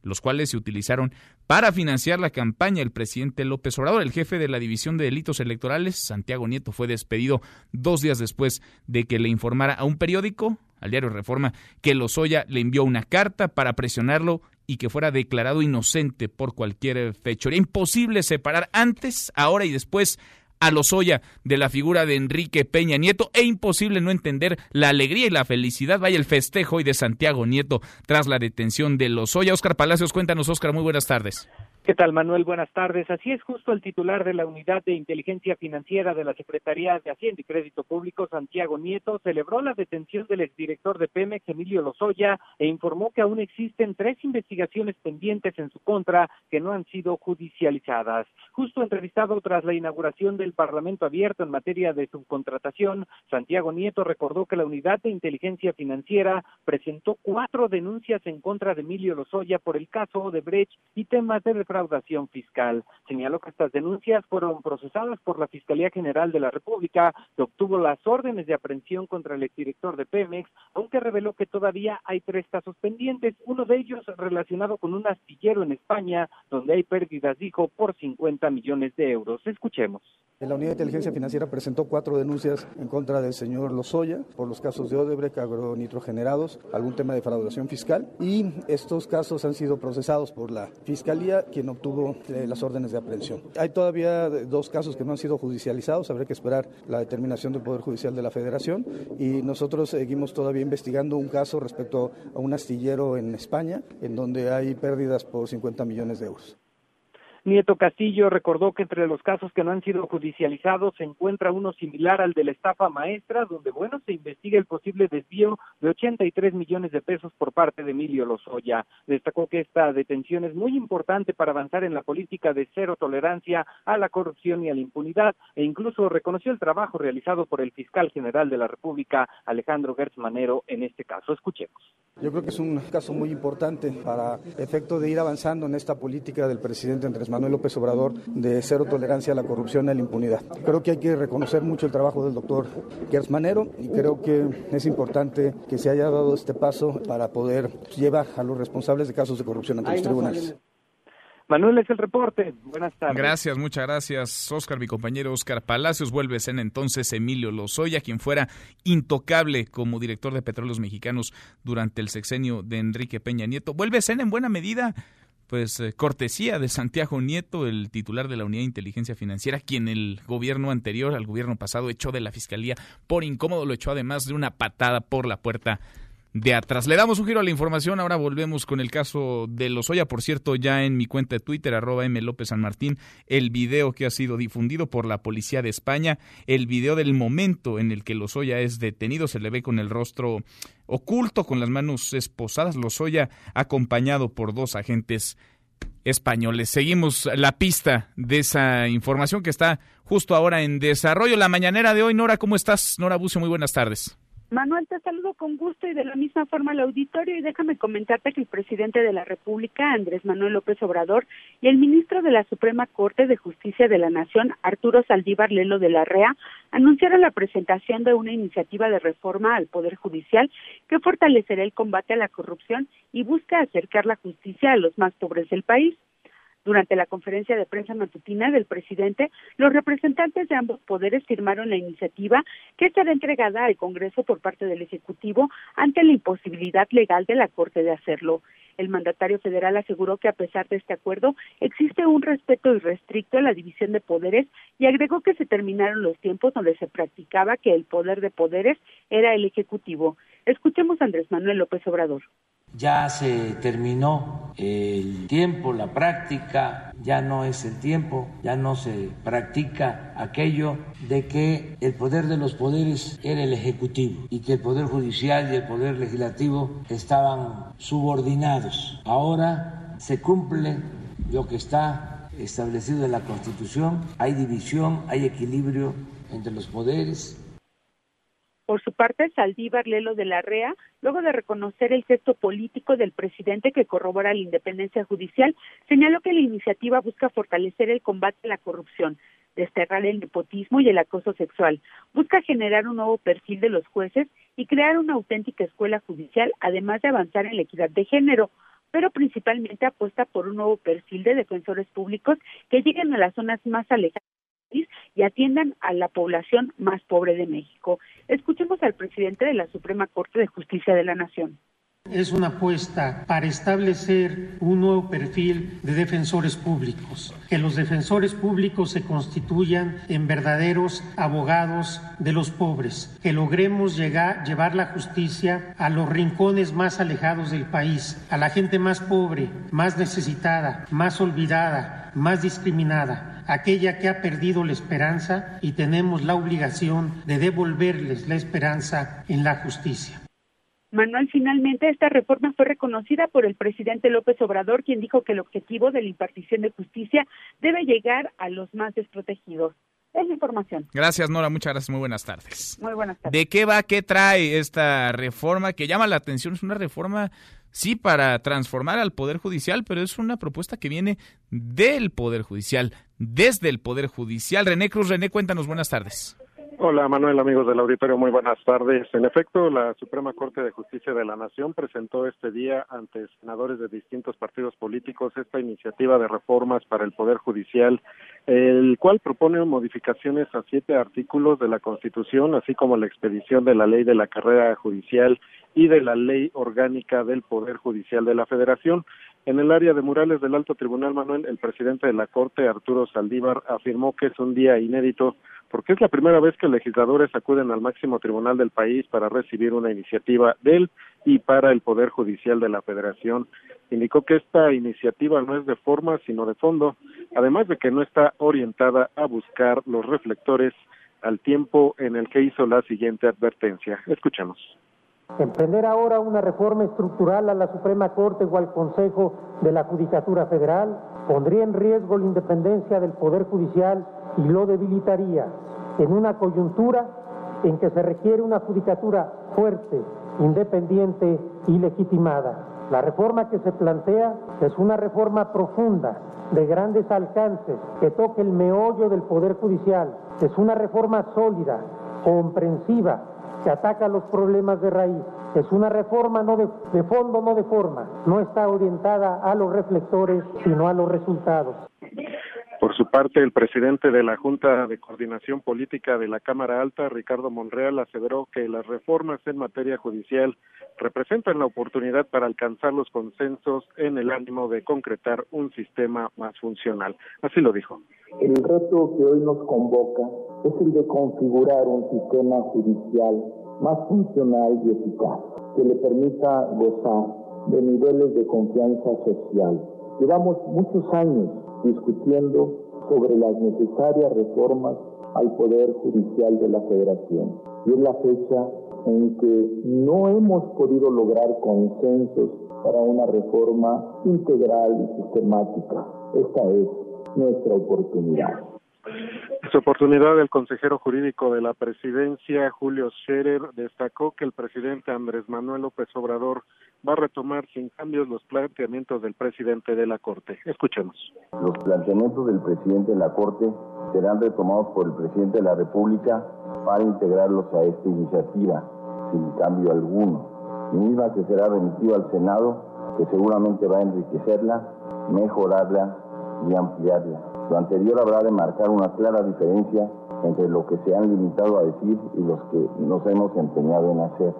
los cuales se utilizaron para financiar la campaña del presidente López Obrador. El jefe de la División de Delitos Electorales, Santiago Nieto, fue despedido dos días después de que le informara a un periódico, al diario Reforma, que Lozoya le envió una carta para presionarlo y que fuera declarado inocente por cualquier fecha. Era imposible separar antes, ahora y después a Lozoya de la figura de Enrique Peña Nieto e imposible no entender la alegría y la felicidad, vaya el festejo hoy de Santiago Nieto tras la detención de Lozoya. Oscar Palacios, cuéntanos, Oscar, muy buenas tardes. ¿Qué tal, Manuel? Buenas tardes. Así es, justo el titular de la Unidad de Inteligencia Financiera de la Secretaría de Hacienda y Crédito Público, Santiago Nieto, celebró la detención del exdirector de Pemex, Emilio Lozoya, e informó que aún existen tres investigaciones pendientes en su contra que no han sido judicializadas. Justo entrevistado tras la inauguración del Parlamento Abierto en materia de subcontratación, Santiago Nieto recordó que la Unidad de Inteligencia Financiera presentó cuatro denuncias en contra de Emilio Lozoya por el caso de Brecht y temas de defraudación fiscal. Señaló que estas denuncias fueron procesadas por la Fiscalía General de la República, que obtuvo las órdenes de aprehensión contra el exdirector de Pemex, aunque reveló que todavía hay tres casos pendientes, uno de ellos relacionado con un astillero en España, donde hay pérdidas, dijo, por 50 millones de euros. Escuchemos. La Unidad de Inteligencia Financiera presentó cuatro denuncias en contra del señor Lozoya por los casos de Odebrecht, agronitrogenerados, algún tema de defraudación fiscal y estos casos han sido procesados por la Fiscalía, quien obtuvo eh, las órdenes de aprehensión. Hay todavía dos casos que no han sido judicializados, habrá que esperar la determinación del Poder Judicial de la Federación y nosotros seguimos todavía investigando un caso respecto a un astillero en España, en donde hay pérdidas por 50 millones de euros. Nieto Castillo recordó que entre los casos que no han sido judicializados se encuentra uno similar al de la estafa maestra, donde, bueno, se investiga el posible desvío de 83 millones de pesos por parte de Emilio Lozoya. Destacó que esta detención es muy importante para avanzar en la política de cero tolerancia a la corrupción y a la impunidad e incluso reconoció el trabajo realizado por el fiscal general de la República, Alejandro Gertz Manero, en este caso. Escuchemos. Yo creo que es un caso muy importante para efecto de ir avanzando en esta política del presidente Andrés Manuel López Obrador de cero tolerancia a la corrupción y a la impunidad. Creo que hay que reconocer mucho el trabajo del doctor Gertz Manero y creo que es importante que se haya dado este paso para poder llevar a los responsables de casos de corrupción ante los tribunales. Manuel es el reporte. Buenas tardes. Gracias, muchas gracias, Oscar, mi compañero Oscar Palacios. Vuelve a ser entonces Emilio Lozoya, quien fuera intocable como director de Petróleos Mexicanos durante el sexenio de Enrique Peña Nieto. Vuelve en buena medida pues eh, cortesía de Santiago Nieto, el titular de la Unidad de Inteligencia Financiera, quien el gobierno anterior, al gobierno pasado, echó de la Fiscalía por incómodo, lo echó además de una patada por la puerta de atrás. Le damos un giro a la información, ahora volvemos con el caso de Lozoya, por cierto, ya en mi cuenta de Twitter, arroba M. López San Martín, el video que ha sido difundido por la Policía de España, el video del momento en el que Lozoya es detenido, se le ve con el rostro oculto, con las manos esposadas, Lozoya acompañado por dos agentes españoles. Seguimos la pista de esa información que está justo ahora en desarrollo. La mañanera de hoy, Nora, ¿cómo estás? Nora Bucio, muy buenas tardes. Manuel, te saludo con gusto y de la misma forma al auditorio y déjame comentarte que el presidente de la República, Andrés Manuel López Obrador, y el ministro de la Suprema Corte de Justicia de la Nación, Arturo Saldívar Lelo de la REA, anunciaron la presentación de una iniciativa de reforma al Poder Judicial que fortalecerá el combate a la corrupción y busca acercar la justicia a los más pobres del país. Durante la conferencia de prensa matutina del presidente, los representantes de ambos poderes firmaron la iniciativa que será entregada al Congreso por parte del Ejecutivo ante la imposibilidad legal de la Corte de hacerlo. El mandatario federal aseguró que a pesar de este acuerdo existe un respeto irrestricto a la división de poderes y agregó que se terminaron los tiempos donde se practicaba que el poder de poderes era el Ejecutivo. Escuchemos a Andrés Manuel López Obrador ya se terminó el tiempo, la práctica, ya no es el tiempo, ya no se practica aquello de que el poder de los poderes era el Ejecutivo y que el Poder Judicial y el Poder Legislativo estaban subordinados. Ahora se cumple lo que está establecido en la Constitución, hay división, hay equilibrio entre los poderes, por su parte, Saldívar Lelo de la REA, luego de reconocer el gesto político del presidente que corrobora la independencia judicial, señaló que la iniciativa busca fortalecer el combate a la corrupción, desterrar el nepotismo y el acoso sexual, busca generar un nuevo perfil de los jueces y crear una auténtica escuela judicial, además de avanzar en la equidad de género pero principalmente apuesta por un nuevo perfil de defensores públicos que lleguen a las zonas más alejadas y atiendan a la población más pobre de México. Escuchemos al presidente de la Suprema Corte de Justicia de la Nación. Es una apuesta para establecer un nuevo perfil de defensores públicos, que los defensores públicos se constituyan en verdaderos abogados de los pobres, que logremos llegar, llevar la justicia a los rincones más alejados del país, a la gente más pobre, más necesitada, más olvidada, más discriminada aquella que ha perdido la esperanza y tenemos la obligación de devolverles la esperanza en la justicia. Manuel, finalmente esta reforma fue reconocida por el presidente López Obrador, quien dijo que el objetivo de la impartición de justicia debe llegar a los más desprotegidos. Es la información. Gracias, Nora. Muchas gracias. Muy buenas tardes. Muy buenas tardes. ¿De qué va, qué trae esta reforma que llama la atención? Es una reforma sí para transformar al Poder Judicial, pero es una propuesta que viene del Poder Judicial, desde el Poder Judicial. René Cruz, René, cuéntanos, buenas tardes. Hola Manuel, amigos del auditorio, muy buenas tardes. En efecto, la Suprema Corte de Justicia de la Nación presentó este día ante senadores de distintos partidos políticos esta iniciativa de reformas para el Poder Judicial, el cual propone modificaciones a siete artículos de la Constitución, así como la expedición de la ley de la carrera judicial y de la ley orgánica del Poder Judicial de la Federación. En el área de murales del Alto Tribunal, Manuel, el presidente de la Corte, Arturo Saldívar, afirmó que es un día inédito porque es la primera vez que legisladores acuden al máximo tribunal del país para recibir una iniciativa del y para el Poder Judicial de la Federación. Indicó que esta iniciativa no es de forma, sino de fondo. además de que no está orientada a buscar los reflectores al tiempo en el que hizo la siguiente advertencia. Escuchemos. Emprender ahora una reforma estructural a la Suprema Corte o al Consejo de la Judicatura Federal pondría en riesgo la independencia del Poder Judicial y lo debilitaría en una coyuntura en que se requiere una judicatura fuerte, independiente y legitimada. La reforma que se plantea es una reforma profunda, de grandes alcances, que toque el meollo del Poder Judicial. Es una reforma sólida, comprensiva, que ataca los problemas de raíz. Es una reforma no de, de fondo, no de forma. No está orientada a los reflectores, sino a los resultados. Por su parte, el presidente de la Junta de Coordinación Política de la Cámara Alta, Ricardo Monreal, aseveró que las reformas en materia judicial representan la oportunidad para alcanzar los consensos en el ánimo de concretar un sistema más funcional. Así lo dijo. El reto que hoy nos convoca es el de configurar un sistema judicial más funcional y eficaz, que le permita gozar de niveles de confianza social. Llevamos muchos años discutiendo sobre las necesarias reformas al Poder Judicial de la Federación. Y es la fecha en que no hemos podido lograr consensos para una reforma integral y sistemática. Esta es nuestra oportunidad. su oportunidad, el consejero jurídico de la presidencia, Julio Scherer, destacó que el presidente Andrés Manuel López Obrador va a retomar sin cambios los planteamientos del presidente de la Corte. Escuchemos. Los planteamientos del presidente de la Corte serán retomados por el presidente de la República para integrarlos a esta iniciativa, sin cambio alguno, misma que será remitida al Senado, que seguramente va a enriquecerla, mejorarla y ampliarla. Lo anterior habrá de marcar una clara diferencia entre lo que se han limitado a decir y los que nos hemos empeñado en hacer.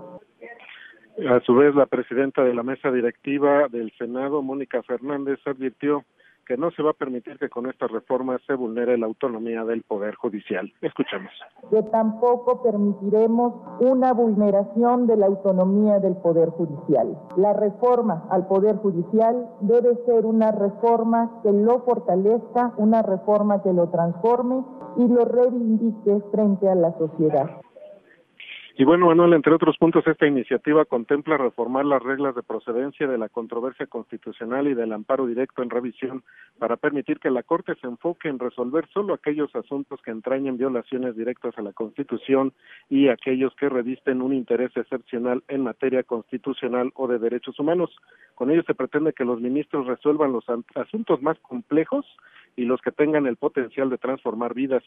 A su vez, la presidenta de la mesa directiva del Senado, Mónica Fernández, advirtió que no se va a permitir que con estas reformas se vulnere la autonomía del Poder Judicial. Escuchemos. Que tampoco permitiremos una vulneración de la autonomía del Poder Judicial. La reforma al Poder Judicial debe ser una reforma que lo fortalezca, una reforma que lo transforme y lo reivindique frente a la sociedad. Y bueno, Manuel, entre otros puntos, esta iniciativa contempla reformar las reglas de procedencia de la controversia constitucional y del amparo directo en revisión para permitir que la Corte se enfoque en resolver solo aquellos asuntos que entrañen violaciones directas a la Constitución y aquellos que revisten un interés excepcional en materia constitucional o de derechos humanos. Con ello se pretende que los ministros resuelvan los asuntos más complejos y los que tengan el potencial de transformar vidas.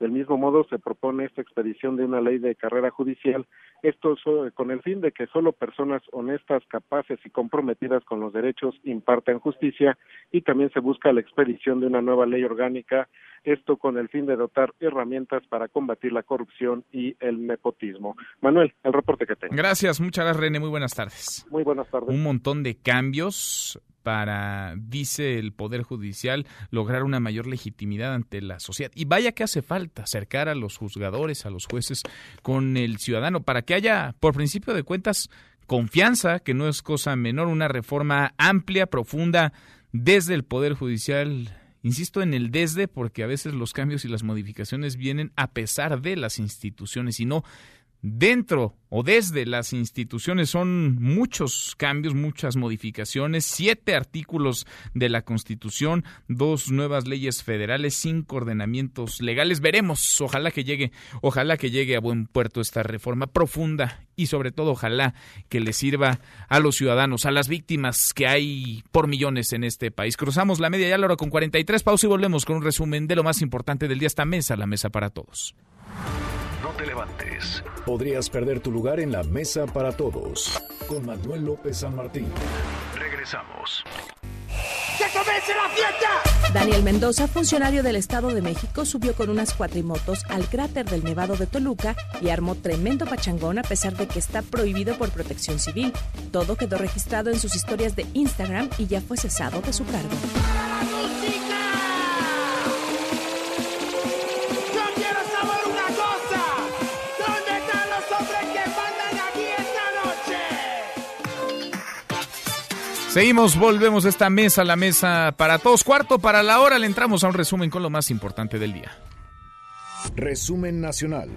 Del mismo modo, se propone esta expedición de una ley de carrera judicial, esto con el fin de que solo personas honestas, capaces y comprometidas con los derechos impartan justicia y también se busca la expedición de una nueva ley orgánica, esto con el fin de dotar herramientas para combatir la corrupción y el nepotismo. Manuel, el reporte que tengo. Gracias, muchas gracias René, muy buenas tardes. Muy buenas tardes. Un montón de cambios para, dice el Poder Judicial, lograr una mayor legitimidad ante la sociedad. Y vaya que hace falta acercar a los juzgadores, a los jueces con el ciudadano, para que haya, por principio de cuentas, confianza, que no es cosa menor, una reforma amplia, profunda desde el Poder Judicial. Insisto en el desde porque a veces los cambios y las modificaciones vienen a pesar de las instituciones y no dentro o desde las instituciones son muchos cambios, muchas modificaciones, siete artículos de la Constitución, dos nuevas leyes federales, cinco ordenamientos legales. Veremos, ojalá que llegue, ojalá que llegue a buen puerto esta reforma profunda y sobre todo ojalá que le sirva a los ciudadanos, a las víctimas que hay por millones en este país. Cruzamos la media ya la hora con 43, pausa y volvemos con un resumen de lo más importante del día esta mesa, la mesa para todos te levantes. Podrías perder tu lugar en la mesa para todos. Con Manuel López San Martín. Regresamos. ¡Que comience la fiesta! Daniel Mendoza, funcionario del Estado de México, subió con unas cuatrimotos al cráter del Nevado de Toluca y armó tremendo pachangón a pesar de que está prohibido por protección civil. Todo quedó registrado en sus historias de Instagram y ya fue cesado de su cargo. Seguimos, volvemos a esta mesa, la mesa para todos. Cuarto para la hora, le entramos a un resumen con lo más importante del día. Resumen nacional.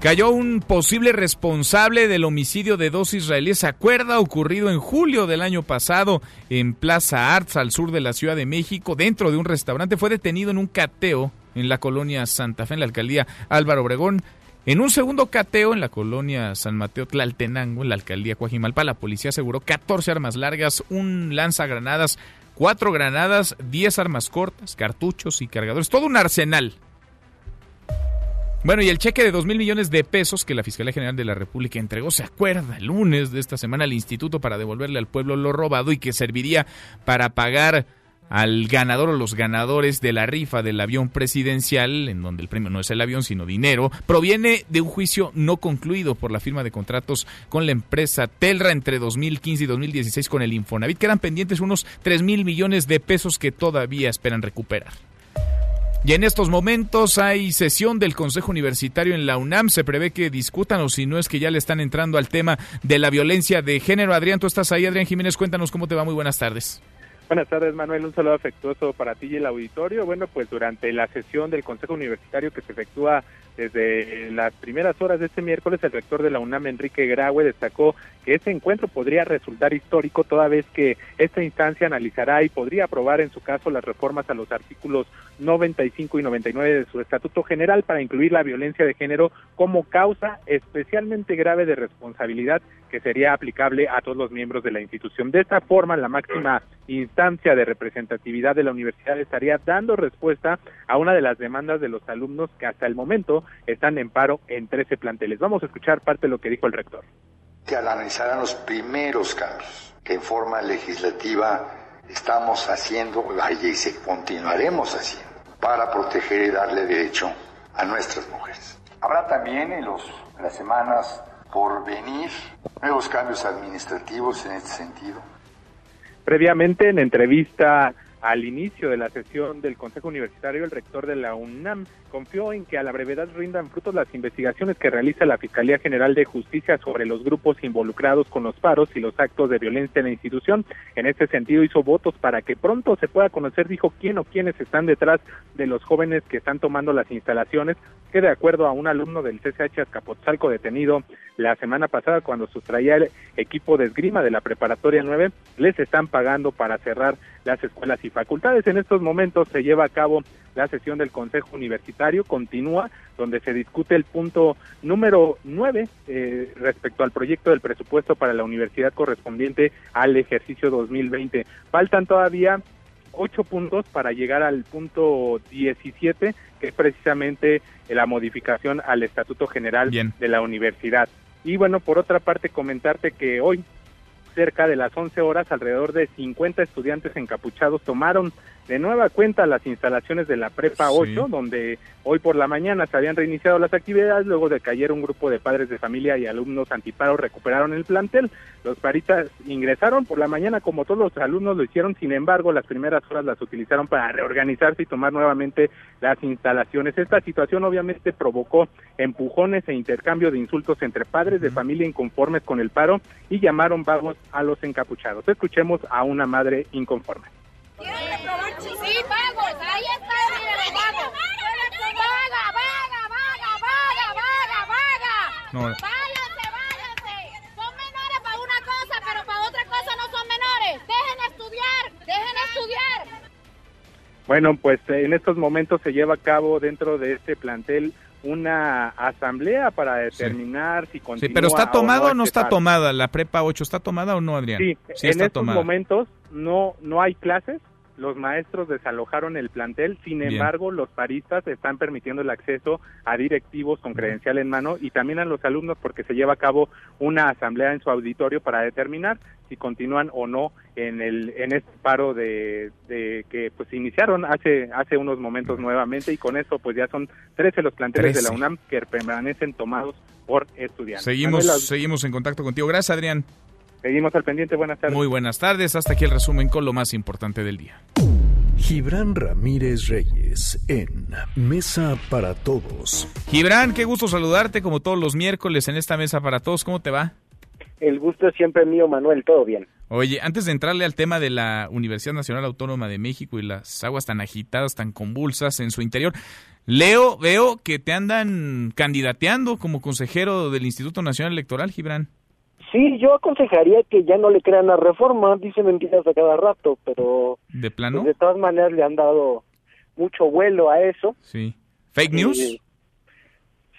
Cayó un posible responsable del homicidio de dos israelíes. ¿Se acuerda? Ocurrido en julio del año pasado en Plaza Arts, al sur de la Ciudad de México, dentro de un restaurante. Fue detenido en un cateo en la colonia Santa Fe, en la alcaldía Álvaro Obregón. En un segundo cateo en la colonia San Mateo Tlaltenango, en la alcaldía Coajimalpa, la policía aseguró 14 armas largas, un lanzagranadas, cuatro granadas, 10 armas cortas, cartuchos y cargadores, todo un arsenal. Bueno, y el cheque de 2 mil millones de pesos que la Fiscalía General de la República entregó, se acuerda, el lunes de esta semana al instituto para devolverle al pueblo lo robado y que serviría para pagar al ganador o los ganadores de la rifa del avión presidencial, en donde el premio no es el avión sino dinero, proviene de un juicio no concluido por la firma de contratos con la empresa Telra entre 2015 y 2016 con el Infonavit. Quedan pendientes unos 3 mil millones de pesos que todavía esperan recuperar. Y en estos momentos hay sesión del Consejo Universitario en la UNAM. Se prevé que discutan o si no es que ya le están entrando al tema de la violencia de género. Adrián, tú estás ahí. Adrián Jiménez, cuéntanos cómo te va. Muy buenas tardes. Buenas tardes, Manuel. Un saludo afectuoso para ti y el auditorio. Bueno, pues durante la sesión del Consejo Universitario que se efectúa desde las primeras horas de este miércoles, el rector de la UNAM, Enrique Graue, destacó que este encuentro podría resultar histórico toda vez que esta instancia analizará y podría aprobar en su caso las reformas a los artículos 95 y 99 de su Estatuto General para incluir la violencia de género como causa especialmente grave de responsabilidad que sería aplicable a todos los miembros de la institución. De esta forma, la máxima instancia de representatividad de la universidad estaría dando respuesta a una de las demandas de los alumnos que hasta el momento están en paro en 13 planteles. Vamos a escuchar parte de lo que dijo el rector. Que analizarán los primeros cambios que en forma legislativa estamos haciendo y continuaremos haciendo para proteger y darle derecho a nuestras mujeres. Habrá también en, los, en las semanas por venir nuevos cambios administrativos en este sentido. Previamente, en entrevista al inicio de la sesión del Consejo Universitario, el rector de la UNAM confió en que a la brevedad rindan frutos las investigaciones que realiza la Fiscalía General de Justicia sobre los grupos involucrados con los paros y los actos de violencia en la institución. En este sentido hizo votos para que pronto se pueda conocer, dijo, quién o quiénes están detrás de los jóvenes que están tomando las instalaciones, que de acuerdo a un alumno del CCH Azcapotzalco detenido la semana pasada cuando sustraía el equipo de esgrima de la preparatoria 9, les están pagando para cerrar las escuelas y facultades. En estos momentos se lleva a cabo la sesión del Consejo Universitario continúa, donde se discute el punto número nueve eh, respecto al proyecto del presupuesto para la universidad correspondiente al ejercicio 2020. Faltan todavía ocho puntos para llegar al punto 17, que es precisamente la modificación al Estatuto General de la Universidad. Y bueno, por otra parte, comentarte que hoy, cerca de las 11 horas, alrededor de 50 estudiantes encapuchados tomaron de nueva cuenta las instalaciones de la Prepa 8, donde hoy por la mañana se habían reiniciado las actividades, luego de que ayer un grupo de padres de familia y alumnos antiparo recuperaron el plantel. Los paritas ingresaron por la mañana como todos los alumnos lo hicieron, sin embargo las primeras horas las utilizaron para reorganizarse y tomar nuevamente las instalaciones. Esta situación obviamente provocó empujones e intercambio de insultos entre padres de familia inconformes con el paro y llamaron vagos a los encapuchados. Escuchemos a una madre inconforme. ¿Quieren reprobar Sí, vagos, ahí está, miren, vagos. Vaga, vaga, vaga, vaga, vaga, vaga. No. Váyanse, váyanse. Son menores para una cosa, pero para otra cosa no son menores. Dejen estudiar, dejen estudiar. Bueno, pues en estos momentos se lleva a cabo dentro de este plantel una asamblea para determinar si continúa. Sí, pero está tomada o no, este está tomada la prepa 8, ¿está tomada o no, Adrián? Sí, en estos momentos no no hay clases, los maestros desalojaron el plantel, sin embargo, los paristas están permitiendo el acceso a directivos con credencial en mano y también a los alumnos porque se lleva a cabo una asamblea en su auditorio para determinar si continúan o no en el en este paro de, que pues iniciaron hace hace unos momentos nuevamente y con eso pues ya son 13 los planteles de la UNAM que permanecen tomados por estudiantes. Seguimos seguimos en contacto contigo. Gracias, Adrián. Seguimos al pendiente. Buenas tardes. Muy buenas tardes. Hasta aquí el resumen con lo más importante del día. Gibran Ramírez Reyes en Mesa para Todos. Gibran, qué gusto saludarte como todos los miércoles en esta Mesa para Todos. ¿Cómo te va? El gusto es siempre mío, Manuel. Todo bien. Oye, antes de entrarle al tema de la Universidad Nacional Autónoma de México y las aguas tan agitadas, tan convulsas en su interior, Leo, veo que te andan candidateando como consejero del Instituto Nacional Electoral, Gibran. Sí, yo aconsejaría que ya no le crean la reforma, dice mentiras a cada rato, pero... ¿De plano? pues, de todas maneras le han dado mucho vuelo a eso. Sí. ¿Fake news? Eh,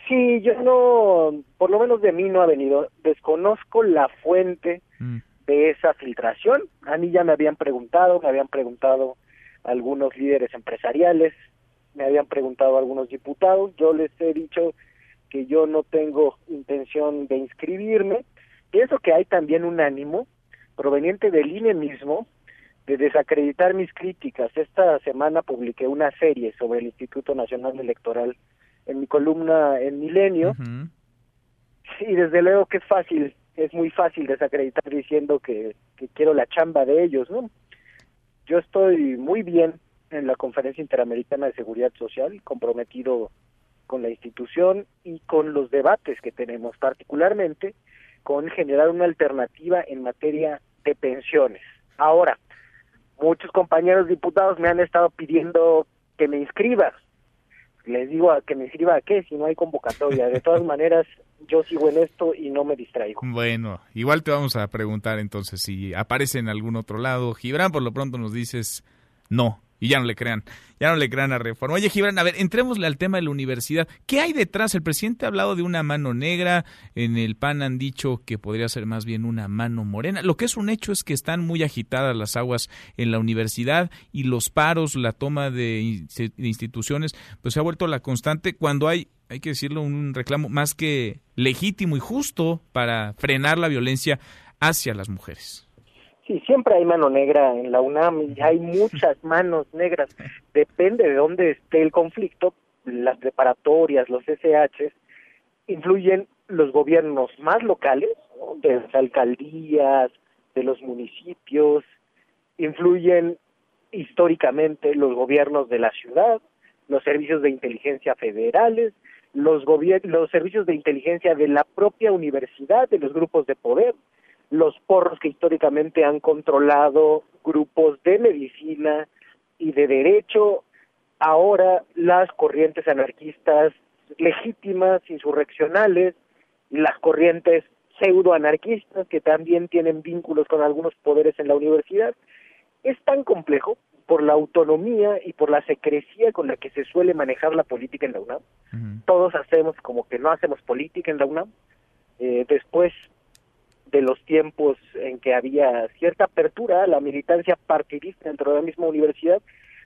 sí, yo no, por lo menos de mí no ha venido. Desconozco la fuente Mm. de esa filtración. A mí ya me habían preguntado, me habían preguntado algunos líderes empresariales, me habían preguntado algunos diputados. Yo les he dicho que yo no tengo intención de inscribirme. Pienso que hay también un ánimo proveniente del INE mismo de desacreditar mis críticas. Esta semana publiqué una serie sobre el Instituto Nacional Electoral en mi columna en Milenio y desde luego que es fácil, es muy fácil desacreditar diciendo que, que quiero la chamba de ellos, ¿no? Yo estoy muy bien en la Conferencia Interamericana de Seguridad Social, comprometido con la institución y con los debates que tenemos, particularmente con generar una alternativa en materia de pensiones. Ahora, muchos compañeros diputados me han estado pidiendo que me inscriba. Les digo a que me inscriba a qué si no hay convocatoria. De todas maneras, yo sigo en esto y no me distraigo. Bueno, igual te vamos a preguntar entonces si aparece en algún otro lado. Gibran, por lo pronto nos dices no. Y ya no le crean, ya no le crean a Reforma. Oye, Gibran, a ver, entrémosle al tema de la universidad. ¿Qué hay detrás? El presidente ha hablado de una mano negra, en el PAN han dicho que podría ser más bien una mano morena. Lo que es un hecho es que están muy agitadas las aguas en la universidad y los paros, la toma de de instituciones, pues se ha vuelto la constante cuando hay, hay que decirlo, un reclamo más que legítimo y justo para frenar la violencia hacia las mujeres. Sí, siempre hay mano negra en la UNAM y hay muchas manos negras. Depende de dónde esté el conflicto, las preparatorias, los SH, influyen los gobiernos más locales, ¿no? de las alcaldías, de los municipios, influyen históricamente los gobiernos de la ciudad, los servicios de inteligencia federales, los, los servicios de inteligencia de la propia universidad, de los grupos de poder, los porros que históricamente han controlado grupos de medicina y de derecho, ahora las corrientes anarquistas legítimas, insurreccionales, las corrientes pseudoanarquistas que también tienen vínculos con algunos poderes en la universidad. Es tan complejo por la autonomía y por la secrecía con la que se suele manejar la política en la UNAM. Todos hacemos como que no hacemos política en la UNAM. Eh, después de los tiempos en que había cierta apertura la militancia partidista dentro de la misma universidad,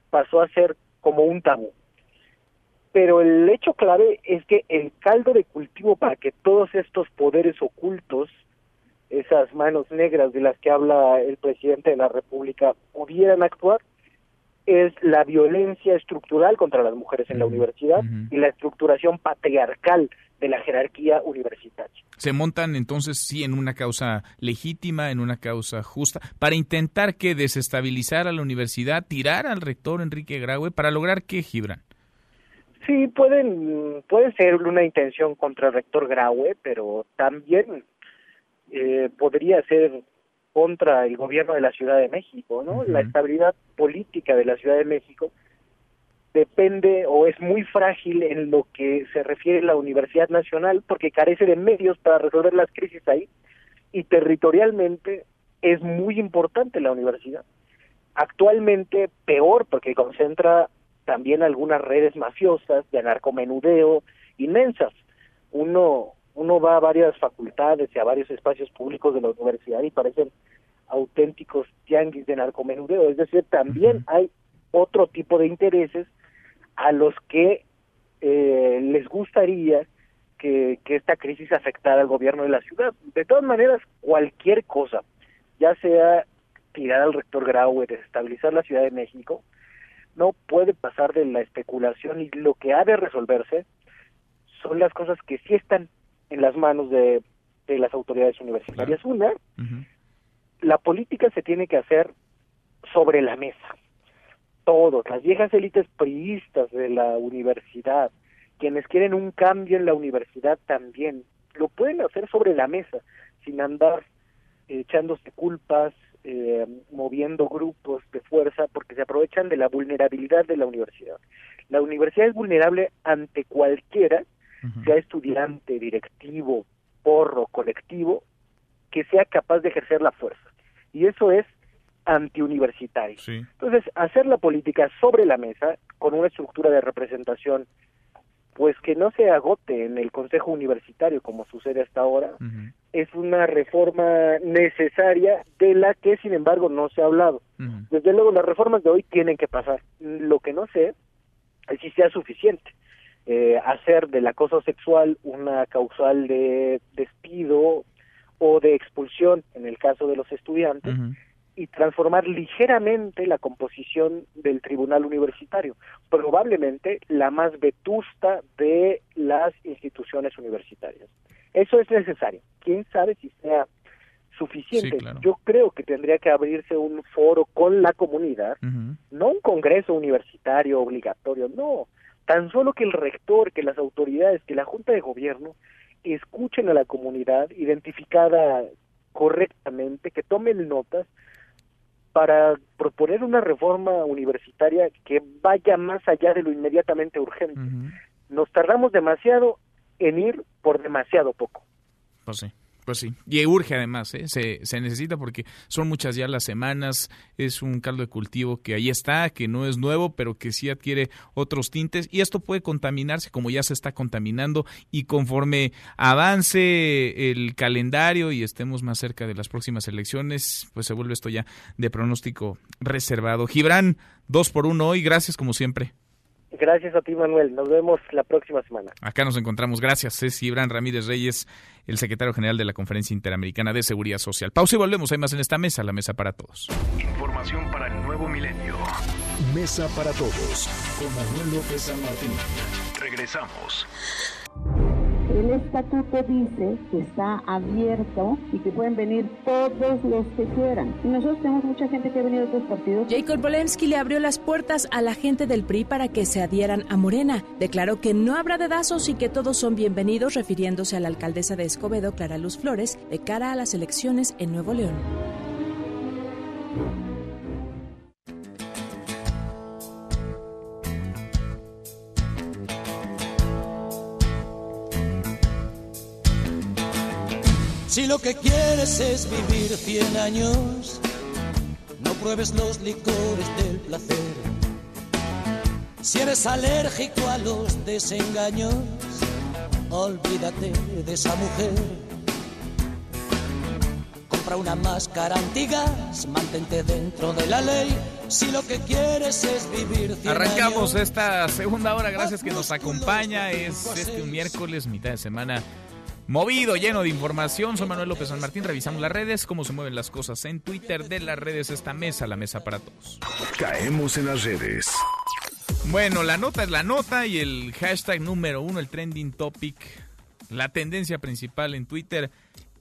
pasó a ser como un tabú. Pero el hecho clave es que el caldo de cultivo para que todos estos poderes ocultos, esas manos negras de las que habla el presidente de la República, pudieran actuar, es la violencia estructural contra las mujeres en la universidad y la estructuración patriarcal de la jerarquía universitaria. Se montan entonces sí en una causa legítima, en una causa justa, para intentar que desestabilizar a la universidad, tirar al rector Enrique Graue, para lograr que Gibran. Sí, pueden, puede ser una intención contra el rector Graue, pero también eh, podría ser contra el gobierno de la Ciudad de México, ¿no? La estabilidad política de la Ciudad de México depende o es muy frágil en lo que se refiere a la Universidad Nacional porque carece de medios para resolver las crisis ahí y territorialmente es muy importante la universidad. Actualmente peor porque concentra también algunas redes mafiosas de narcomenudeo inmensas. Uno uno va a varias facultades y a varios espacios públicos de la universidad y parecen auténticos tianguis de narcomenudeo. Es decir, también hay otro tipo de intereses a los que eh, les gustaría que, que esta crisis afectara al gobierno de la ciudad. De todas maneras, cualquier cosa, ya sea tirar al rector Graue, desestabilizar la Ciudad de México, no puede pasar de la especulación y lo que ha de resolverse son las cosas que sí están en las manos de, de las autoridades universitarias. Una, la política se tiene que hacer sobre la mesa. Todos, las viejas élites priistas de la universidad, quienes quieren un cambio en la universidad también, lo pueden hacer sobre la mesa, sin andar echándose culpas eh, moviendo grupos de fuerza porque se aprovechan de la vulnerabilidad de la universidad. La universidad es vulnerable ante cualquiera, sea estudiante, directivo, porro, colectivo, que sea capaz de ejercer la fuerza. Y eso es antiuniversitario. Entonces, hacer la política sobre la mesa, con una estructura de representación pues que no se agote en el Consejo Universitario como sucede hasta ahora, es una reforma necesaria de la que sin embargo no se ha hablado. Desde luego las reformas de hoy tienen que pasar. Lo que no sé es si sea suficiente. Eh, hacer del acoso sexual una causal de despido o de expulsión en el caso de los estudiantes y transformar ligeramente la composición del tribunal universitario, probablemente la más vetusta de las instituciones universitarias. Eso es necesario. ¿Quién sabe si sea suficiente? Yo creo que tendría que abrirse un foro con la comunidad, no un congreso universitario obligatorio, no, tan solo que el rector, que las autoridades, que la Junta de Gobierno escuchen a la comunidad identificada correctamente, que tomen notas para proponer una reforma universitaria que vaya más allá de lo inmediatamente urgente. Nos tardamos demasiado en ir por demasiado poco. Pues sí. Pues sí, y urge además, ¿eh? se, se, necesita porque son muchas ya las semanas, es un caldo de cultivo que ahí está, que no es nuevo, pero que sí adquiere otros tintes y esto puede contaminarse como ya se está contaminando y conforme avance el calendario y estemos más cerca de las próximas elecciones, pues se vuelve esto ya de pronóstico reservado. Gibran, dos por uno hoy, gracias como siempre. Gracias a ti, Manuel. Nos vemos la próxima semana. Acá nos encontramos. Gracias. Es Gibran Ramírez Reyes, el secretario general de la Conferencia Interamericana de Seguridad Social. Pausa y volvemos. Hay más en esta mesa, la mesa para todos. Información para el nuevo milenio. Mesa para todos, con Manuel López San Martín. Regresamos. El estatuto dice que está abierto y que pueden venir todos los que quieran. Y nosotros tenemos mucha gente que ha venido de otros partidos. Jacob Polensky le abrió las puertas a la gente del PRI para que se adhieran a Morena. Declaró que no habrá dedazos y que todos son bienvenidos, refiriéndose a la alcaldesa de Escobedo, Clara Luz Flores, de cara a las elecciones en Nuevo León. Si lo que quieres es vivir cien años, no pruebes los licores del placer. Si eres alérgico a los desengaños, olvídate de esa mujer. Compra una máscara antigas, mantente dentro de la ley. Si lo que quieres es vivir cien Arrancamos esta segunda hora, gracias que nos acompaña. Es este un miércoles, mitad de semana movido, lleno de información. Soy Manuel López San Martín. Revisamos las redes, cómo se mueven las cosas en Twitter de las redes. Esta mesa, la mesa para todos. Caemos en las redes. Bueno, la nota es la nota y el hashtag número uno, el trending topic, la tendencia principal en Twitter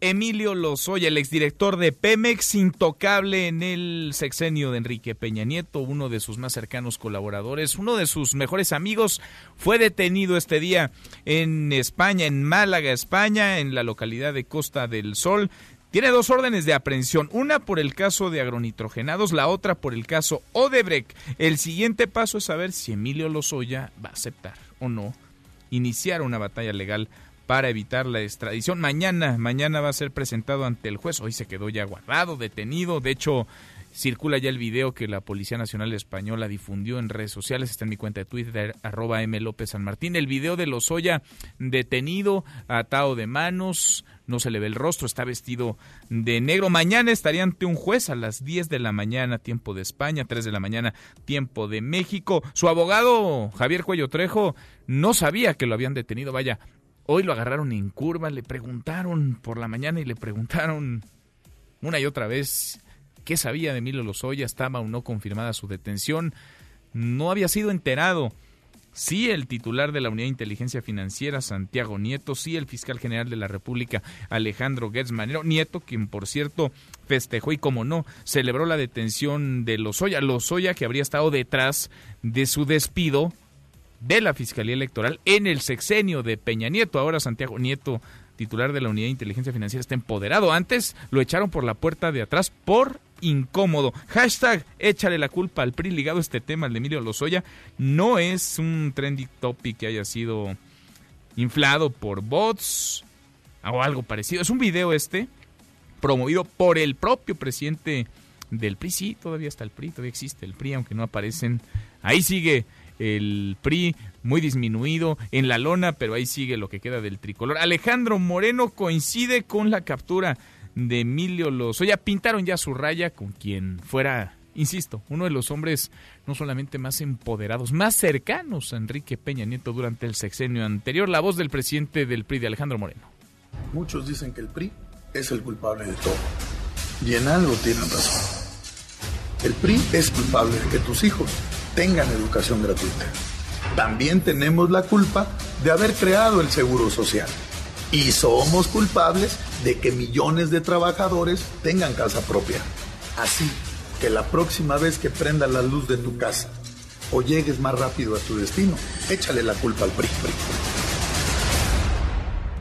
Emilio Lozoya, el exdirector de Pemex, intocable en el sexenio de Enrique Peña Nieto, uno de sus más cercanos colaboradores, uno de sus mejores amigos, fue detenido este día en España, en Málaga, España, en la localidad de Costa del Sol. Tiene dos órdenes de aprehensión, una por el caso de agronitrogenados, la otra por el caso Odebrecht. El siguiente paso es saber si Emilio Lozoya va a aceptar o no iniciar una batalla legal para evitar la extradición. Mañana, mañana va a ser presentado ante el juez. Hoy se quedó ya guardado, detenido. De hecho, circula ya el video que la Policía Nacional Española difundió en redes sociales. Está en mi cuenta de Twitter, arroba M. López San Martín. El video de Lozoya detenido, atado de manos, no se le ve el rostro, está vestido de negro. Mañana estaría ante un juez a las 10 de la mañana, tiempo de España, 3 de la mañana, tiempo de México. Su abogado, Javier Cuello Trejo, no sabía que lo habían detenido. Vaya, Hoy lo agarraron en curva, le preguntaron por la mañana y le preguntaron una y otra vez qué sabía de Emilio Lozoya, estaba o no confirmada su detención. No había sido enterado. Sí, el titular de la Unidad de Inteligencia Financiera, Santiago Nieto, sí, el fiscal general de la República, Alejandro Gertz Nieto, quien por cierto festejó y como no, celebró la detención de Lozoya, Lozoya que habría estado detrás de su despido de la Fiscalía Electoral en el sexenio de Peña Nieto. Ahora Santiago Nieto, titular de la Unidad de Inteligencia Financiera, está empoderado. Antes lo echaron por la puerta de atrás por incómodo. Hashtag échale la culpa al PRI ligado a este tema, de Emilio Lozoya. No es un trending topic que haya sido inflado por bots o algo parecido. Es un video este promovido por el propio presidente del PRI. Sí, todavía está el PRI, todavía existe el PRI, aunque no aparecen. Ahí sigue el PRI muy disminuido en la lona, pero ahí sigue lo que queda del tricolor. Alejandro Moreno coincide con la captura de Emilio Lozoya. Pintaron ya su raya con quien fuera, insisto, uno de los hombres no solamente más empoderados, más cercanos a Enrique Peña Nieto durante el sexenio anterior. La voz del presidente del PRI, de Alejandro Moreno. Muchos dicen que el PRI es el culpable de todo. Y en algo tienen razón. El PRI es culpable de que tus hijos tengan educación gratuita. También tenemos la culpa de haber creado el Seguro Social. Y somos culpables de que millones de trabajadores tengan casa propia. Así que la próxima vez que prenda la luz de tu casa o llegues más rápido a tu destino, échale la culpa al PRI.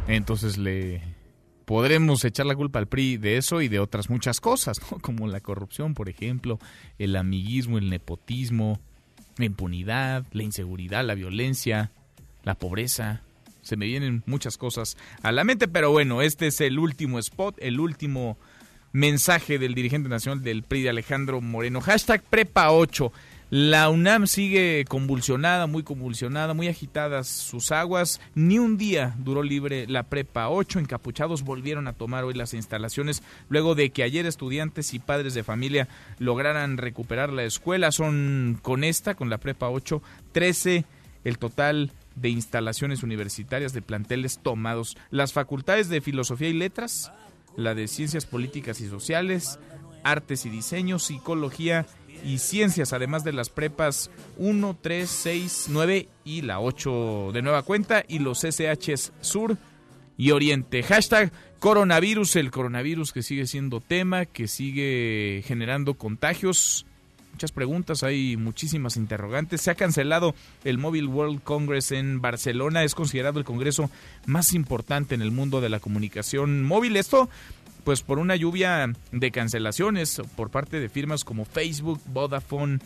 Entonces le podremos echar la culpa al PRI de eso y de otras muchas cosas, como la corrupción, por ejemplo, el amiguismo, el nepotismo, la impunidad, la inseguridad, la violencia, la pobreza. Se me vienen muchas cosas a la mente, pero bueno, este es el último spot, el último mensaje del dirigente nacional del PRI de Alejandro Moreno. Hashtag Prepa 8. La UNAM sigue convulsionada, muy convulsionada, muy agitadas sus aguas. Ni un día duró libre la prepa. Ocho encapuchados volvieron a tomar hoy las instalaciones luego de que ayer estudiantes y padres de familia lograran recuperar la escuela. Son con esta, con la prepa 8, 13 el total de instalaciones universitarias de planteles tomados. Las facultades de Filosofía y Letras, la de Ciencias Políticas y Sociales, Artes y Diseño, Psicología y ciencias, además de las prepas 1, 3, 6, 9 y la 8 de nueva cuenta y los SHs Sur y Oriente. Hashtag coronavirus, el coronavirus que sigue siendo tema, que sigue generando contagios. Muchas preguntas, hay muchísimas interrogantes. Se ha cancelado el Mobile World Congress en Barcelona. Es considerado el congreso más importante en el mundo de la comunicación móvil. Esto pues por una lluvia de cancelaciones por parte de firmas como Facebook, Vodafone,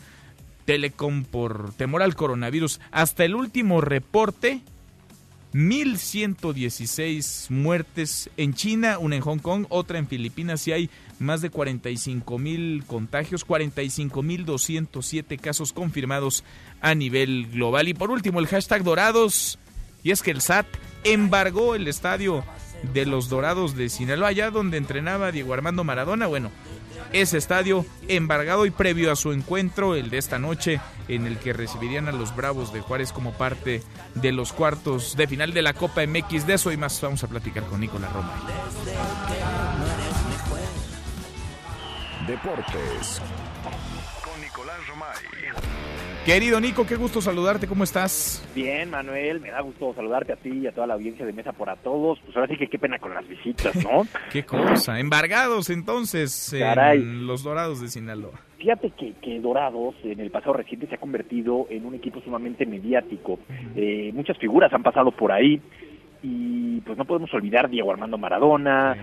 Telecom por temor al coronavirus. Hasta el último reporte, 1.116 muertes en China, una en Hong Kong, otra en Filipinas y hay más de 45 mil contagios, 45 mil 207 casos confirmados a nivel global. Y por último, el hashtag Dorados. Y es que el SAT embargó el estadio de los Dorados de Sinaloa, donde entrenaba Diego Armando Maradona. Bueno, ese estadio embargado y previo a su encuentro, el de esta noche, en el que recibirían a los Bravos de Juárez como parte de los cuartos de final de la Copa MX. De eso y más vamos a platicar con Nicolás Roma. Deportes. Querido Nico, qué gusto saludarte, ¿cómo estás? Bien, Manuel, me da gusto saludarte a ti y a toda la audiencia de Mesa para Todos. Pues ahora sí que qué pena con las visitas, ¿no? qué cosa, embargados entonces en los Dorados de Sinaloa. Fíjate que, que, Dorados en el pasado reciente se ha convertido en un equipo sumamente mediático. Eh, muchas figuras han pasado por ahí y pues no podemos olvidar Diego Armando Maradona,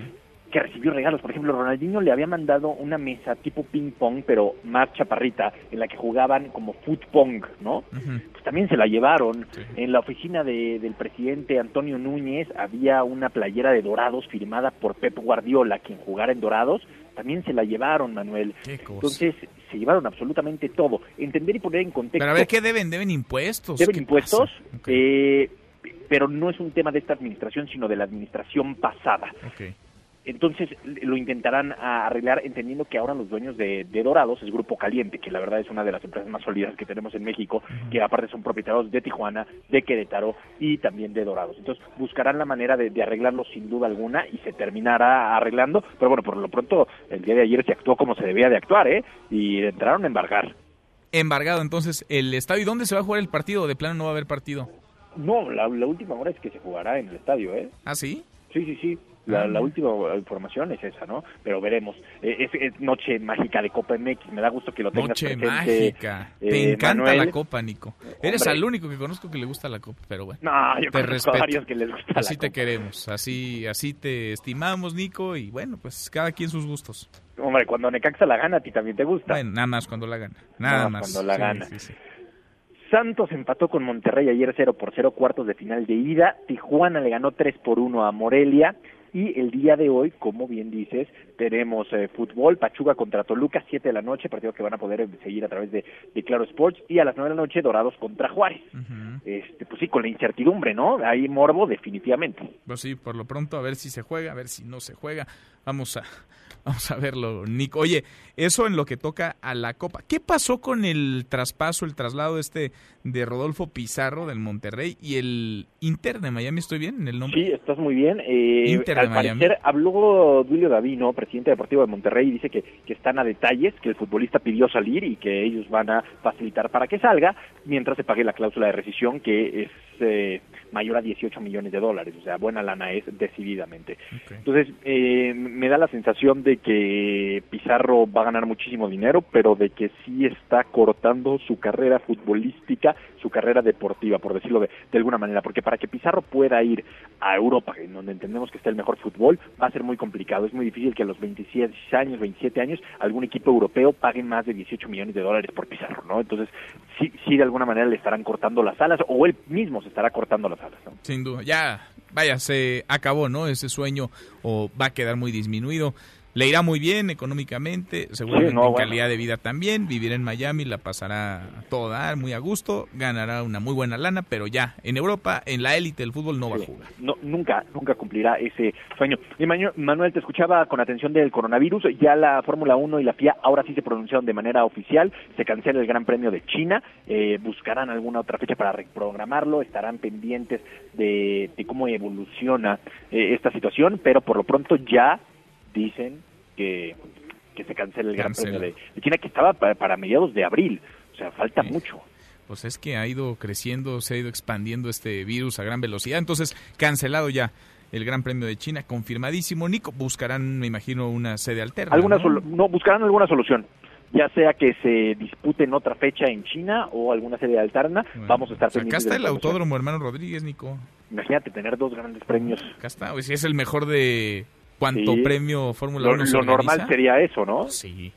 que recibió regalos. Por ejemplo, Ronaldinho le había mandado una mesa tipo ping pong, pero más chaparrita, en la que jugaban como foot pong, ¿no? Pues también se la llevaron. En la oficina de, del presidente Antonio Núñez había una playera de Dorados firmada por Pep Guardiola, quien jugara en Dorados. También se la llevaron, Manuel. Entonces, se llevaron absolutamente todo. Entender y poner en contexto. Pero a ver, ¿qué deben? ¿Deben impuestos? ¿Deben impuestos? Eh, pero no es un tema de esta administración, sino de la administración pasada. Okay. Entonces lo intentarán arreglar entendiendo que ahora los dueños de, Dorados es Grupo Caliente, que la verdad es una de las empresas más sólidas que tenemos en México, que aparte son propietarios de Tijuana, de Querétaro y también de Dorados. Entonces buscarán la manera de, arreglarlo sin duda alguna y se terminará arreglando, pero bueno, por lo pronto el día de ayer se actuó como se debía de actuar, ¿eh? Y entraron a embargar. Embargado entonces el estadio. ¿Y dónde se va a jugar el partido? ¿De plano no va a haber partido? No, la, la última hora es que se jugará en el estadio, ¿eh? ¿Ah, sí? Sí, sí, sí La, la, última información es esa, ¿no? Pero veremos. Eh, es, noche mágica de Copa MX. Me da gusto que lo tengas Noche mágica. Te eh, encanta la Copa, Nico. Eres el único que conozco que le gusta la Copa, pero bueno. No, yo te conozco varios que les gusta Así te queremos, así, así te estimamos, Nico, y bueno, pues cada quien sus gustos. Hombre, cuando Necaxa la gana, a ti también te gusta. Bueno, nada más cuando la gana. Nada, más. Cuando la gana. Santos empató con Monterrey ayer 0 por 0 cuartos de final de ida. Tijuana le ganó 3 por 1 a Morelia. Y el día de hoy, como bien dices, tenemos eh, fútbol, Pachuca contra Toluca, 7 de la noche, partido que van a poder seguir a través de, Claro Sports, y a las 9 de la noche, Dorados contra Juárez. este, pues sí, con la incertidumbre, ¿no? Hay morbo definitivamente. Pues sí, por lo pronto, a ver si se juega, a ver si no se juega. Vamos a, Vamos a verlo, Nico. Oye, eso en lo que toca a la Copa. ¿Qué pasó con el traspaso, el traslado este de Rodolfo Pizarro del Monterrey y el Inter de Miami? ¿Estoy bien en el nombre? Sí, estás muy bien. Eh, Inter al parecer habló Duilio Davino, presidente deportivo de Monterrey, y dice que, que están a detalles, que el futbolista pidió salir y que ellos van a facilitar para que salga mientras se pague la cláusula de rescisión que es eh, mayor a 18 millones de dólares. O sea, buena lana es decididamente. Entonces, eh, me da la sensación de que Pizarro va a ganar muchísimo dinero, pero de que sí está cortando su carrera futbolística, su carrera deportiva, por decirlo de, alguna manera, porque para que Pizarro pueda ir a Europa, en donde entendemos que está el mejor fútbol, va a ser muy complicado. Es muy difícil que a los 26 años, 27 años, algún equipo europeo pague más de 18 millones de dólares por Pizarro, ¿no? Entonces, sí, sí de alguna manera le estarán cortando las alas, o él mismo se estará cortando las Sin duda, ya, vaya, se acabó, ¿no? Ese sueño o va a quedar muy disminuido le irá muy bien económicamente, seguramente en calidad de vida también, vivir en Miami la pasará a todo dar, muy a gusto, ganará una muy buena lana, pero ya en Europa, en la élite del fútbol no va a jugar. No, nunca, nunca cumplirá ese sueño. Y Manuel, te escuchaba con atención del coronavirus, ya la Fórmula 1 y la FIA ahora sí se pronunciaron de manera oficial, se cancela el Gran Premio de China, eh, buscarán alguna otra fecha para reprogramarlo, estarán pendientes de, cómo evoluciona eh, esta situación, pero por lo pronto ya dicen que, que se cancele el Gran Premio de, China, que estaba para, mediados de abril. O sea, falta mucho. Pues es que ha ido creciendo, se ha ido expandiendo este virus a gran velocidad. Entonces, cancelado ya el Gran Premio de China, confirmadísimo. Nico, buscarán, me imagino, una sede alterna. Alguna ¿no? buscarán alguna solución. Ya sea que se dispute en otra fecha en China o alguna sede alterna, vamos a estar Acá está el autódromo, hermano Rodríguez, Nico. Imagínate tener dos grandes premios. Acá está, si es el mejor de ¿Cuánto premio Fórmula 1 Lo normal sería eso, ¿no? Sí.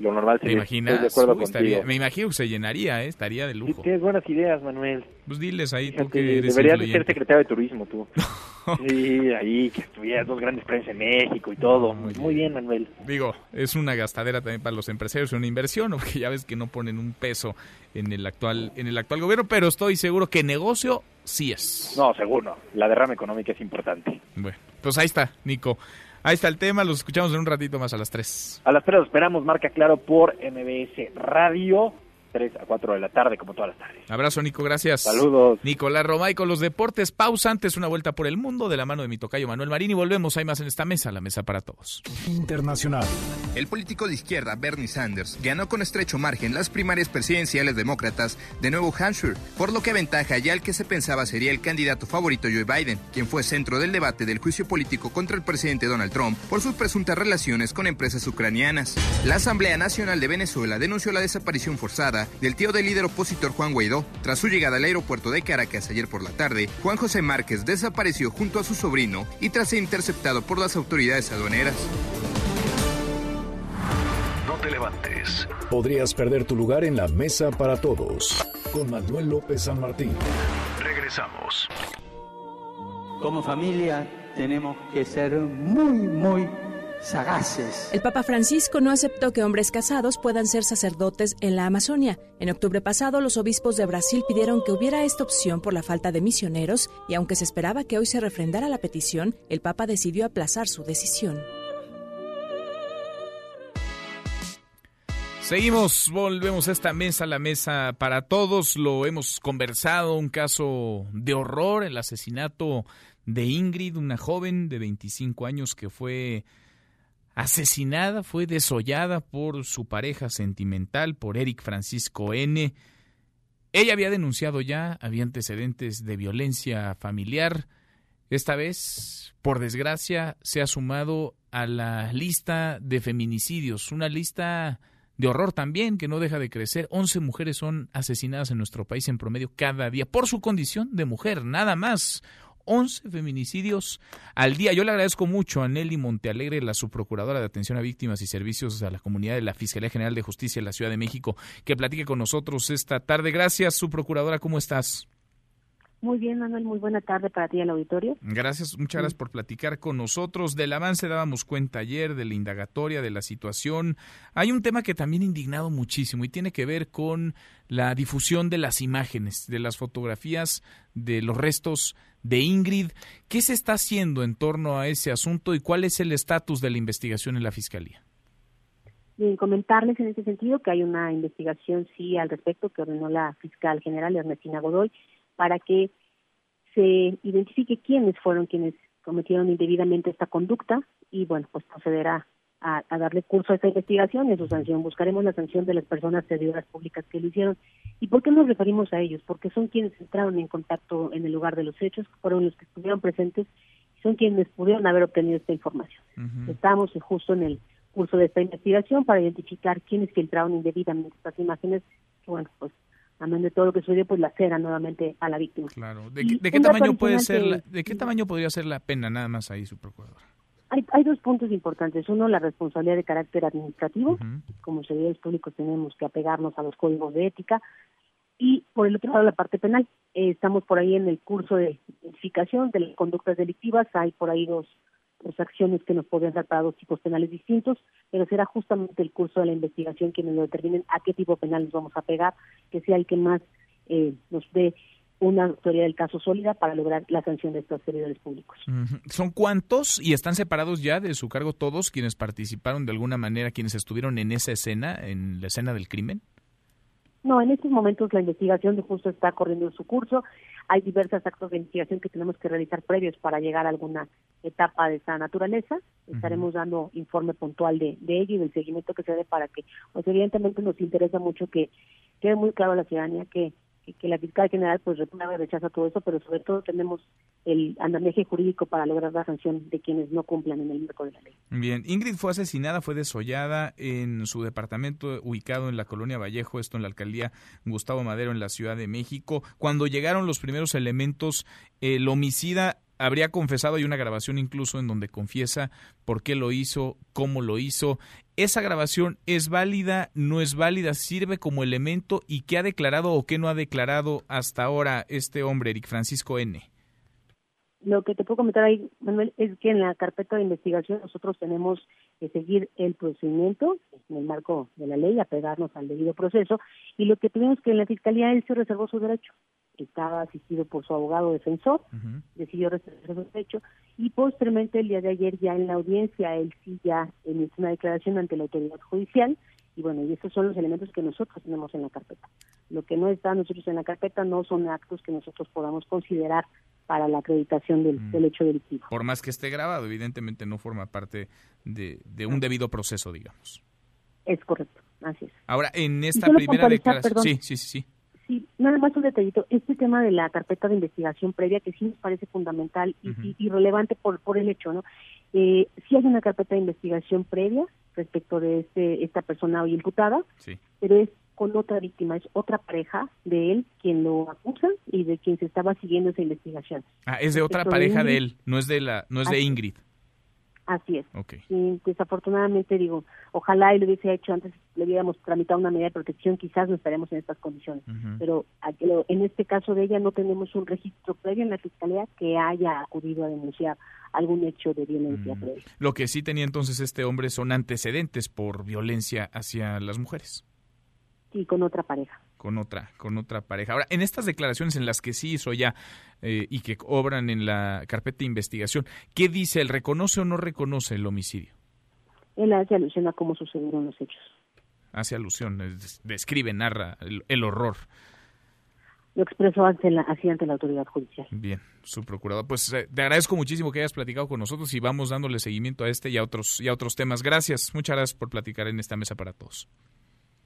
Lo normal sería. ¿Me imaginas? Uy, me imagino que se llenaría, ¿eh? estaría de lujo. tienes buenas ideas, Manuel. Pues diles ahí tú que eres Deberías de ser secretario de turismo tú. sí, ahí que estuvieras dos grandes premios en México y todo. muy, bien. Manuel. Digo, es una gastadera también para los empresarios, una inversión, porque ya ves que no ponen un peso en el actual en el actual gobierno, pero estoy seguro que negocio sí es. No, seguro. La derrama económica es importante. Bueno, pues ahí está, Nico. Ahí está el tema, los escuchamos en un ratito más a las 3. A las 3 los esperamos, marca claro por MBS Radio. 3 a 4 de la tarde, como todas las tardes. Abrazo, Nico, gracias. Saludos. Nicolás Romay con los deportes. Pausa antes, una vuelta por el mundo de la mano de mi tocayo Manuel Marín y volvemos. Hay más en esta mesa, la mesa para todos. Internacional. El político de izquierda, Bernie Sanders, ganó con estrecho margen las primarias presidenciales demócratas de Nuevo Hampshire, por lo que aventaja ya el que se pensaba sería el candidato favorito Joe Biden, quien fue centro del debate del juicio político contra el presidente Donald Trump por sus presuntas relaciones con empresas ucranianas. La Asamblea Nacional de Venezuela denunció la desaparición forzada del tío del líder opositor Juan Guaidó. Tras su llegada al aeropuerto de Caracas ayer por la tarde, Juan José Márquez desapareció junto a su sobrino y tras ser interceptado por las autoridades aduaneras. No te levantes. Podrías perder tu lugar en la mesa para todos. Con Manuel López San Martín. Regresamos. Como familia tenemos que ser muy, muy sagaces. El Papa Francisco no aceptó que hombres casados puedan ser sacerdotes en la Amazonia. En octubre pasado, los obispos de Brasil pidieron que hubiera esta opción por la falta de misioneros y aunque se esperaba que hoy se refrendara la petición, el Papa decidió aplazar su decisión. Seguimos, volvemos a esta mesa, la mesa para todos. Lo hemos conversado, un caso de horror, el asesinato de Ingrid, una joven de 25 años que fue asesinada, fue desollada por su pareja sentimental, por Eric Francisco N. Ella había denunciado ya, había antecedentes de violencia familiar. esta vez, por desgracia, se ha sumado a la lista de feminicidios, una lista de horror también que no deja de crecer. 11 mujeres son asesinadas en nuestro país en promedio cada día por su condición de mujer, nada más. 11 feminicidios al día. Yo le agradezco mucho a Nelly Montealegre, la subprocuradora de Atención a Víctimas y Servicios a la Comunidad de la Fiscalía General de Justicia de la Ciudad de México, que platique con nosotros esta tarde. Gracias, subprocuradora, ¿cómo estás? Muy bien, Manuel, muy buena tarde para ti el auditorio. Gracias, muchas gracias por platicar con nosotros. Del avance dábamos cuenta ayer, de la indagatoria, de la situación. Hay un tema que también ha indignado muchísimo y tiene que ver con la difusión de las imágenes, de las fotografías de los restos de Ingrid. ¿Qué se está haciendo en torno a ese asunto y cuál es el estatus de la investigación en la Fiscalía? Bien, comentarles en ese sentido que hay una investigación, sí, al respecto que ordenó la fiscal general Ernestina Godoy para que se identifique quiénes fueron quienes cometieron indebidamente esta conducta y bueno, pues procederá a, darle curso a esta investigación y a su sanción. Buscaremos la sanción de las personas servidoras públicas que lo hicieron. ¿Y por qué nos referimos a ellos? Porque son quienes entraron en contacto en el lugar de los hechos, fueron los que estuvieron presentes y son quienes pudieron haber obtenido esta información. Estamos justo en el curso de esta investigación para identificar quiénes filtraron indebidamente estas imágenes que bueno, pues amén de todo lo que sucedió, pues la cera nuevamente a la víctima. Claro. ¿De, qué, tamaño puede ser, de qué tamaño podría ser la pena nada más ahí, su procurador? Hay, hay dos puntos importantes. Uno, la responsabilidad de carácter administrativo. Como servidores públicos tenemos que apegarnos a los códigos de ética. Y por el otro lado, la parte penal. Eh, estamos por ahí en el curso de identificación de las conductas delictivas. Hay por ahí dos pues, acciones que nos podrían dar para dos tipos penales distintos, pero será justamente el curso de la investigación quienes lo determinen a qué tipo penal nos vamos a pegar, que sea el que más eh, nos dé una autoridad del caso sólida para lograr la sanción de estos servidores públicos. ¿Son cuántos y están separados ya de su cargo todos quienes participaron de alguna manera, quienes estuvieron en esa escena, en la escena del crimen? No, en estos momentos la investigación de justo está corriendo su curso. Hay diversos actos de investigación que tenemos que realizar previos para llegar a alguna etapa de esa naturaleza. Estaremos dando informe puntual de, de ello y del seguimiento que se dé para que, pues evidentemente nos interesa mucho que quede muy claro a la ciudadanía que que, la fiscal general pues reprueba y rechaza todo eso, pero sobre todo tenemos el andamiaje jurídico para lograr la sanción de quienes no cumplan en el marco de la ley. Bien, Ingrid fue asesinada, fue desollada en su departamento ubicado en la colonia Vallejo, esto en la alcaldía Gustavo Madero en la Ciudad de México. Cuando llegaron los primeros elementos, el homicida habría confesado, hay una grabación incluso en donde confiesa por qué lo hizo, cómo lo hizo. ¿Esa grabación es válida, no es válida, sirve como elemento y qué ha declarado o qué no ha declarado hasta ahora este hombre, Eric Francisco N? Lo que te puedo comentar ahí, Manuel, es que en la carpeta de investigación nosotros tenemos que seguir el procedimiento en el marco de la ley, apegarnos al debido proceso, y lo que tenemos que en la Fiscalía él se reservó su derecho estaba asistido por su abogado defensor, decidió reservar su derecho y posteriormente el día de ayer ya en la audiencia él sí ya emitió una declaración ante la autoridad judicial y bueno, y estos son los elementos que nosotros tenemos en la carpeta. Lo que no está nosotros en la carpeta no son actos que nosotros podamos considerar para la acreditación del, mm. del hecho delictivo. Por más que esté grabado, evidentemente no forma parte de, de un debido proceso, digamos. Es correcto, así es. Ahora, en esta primera declaración... Sí, sí, sí, sí. Sí, nada más un detallito. Este tema de la carpeta de investigación previa, que sí nos parece fundamental y, relevante por, por el hecho, ¿no? Eh, sí hay una carpeta de investigación previa respecto de este, esta persona hoy imputada, pero es con otra víctima, es otra pareja de él quien lo acusa y de quien se estaba siguiendo esa investigación. Ah, es de otra pareja de, él, no es de la, no es de Ingrid. Así es. Y desafortunadamente digo, ojalá y lo hubiese hecho antes, le hubiéramos tramitado una medida de protección, quizás no estaríamos en estas condiciones. Pero en este caso de ella no tenemos un registro previo en la fiscalía que haya acudido a denunciar algún hecho de violencia previa. Lo que sí tenía entonces este hombre son antecedentes por violencia hacia las mujeres. Sí, con otra pareja con otra, con otra pareja. Ahora, en estas declaraciones en las que sí hizo ya eh, y que obran en la carpeta de investigación, ¿qué dice? ¿Él reconoce o no reconoce el homicidio? Él hace alusión a cómo sucedieron los hechos. Hace alusión, describe, narra el, horror. Lo expresó ante la, así ante la autoridad judicial. Bien, su procurador. Pues eh, te agradezco muchísimo que hayas platicado con nosotros y vamos dándole seguimiento a este y a otros, y a otros temas. Gracias, muchas gracias por platicar en esta mesa para todos.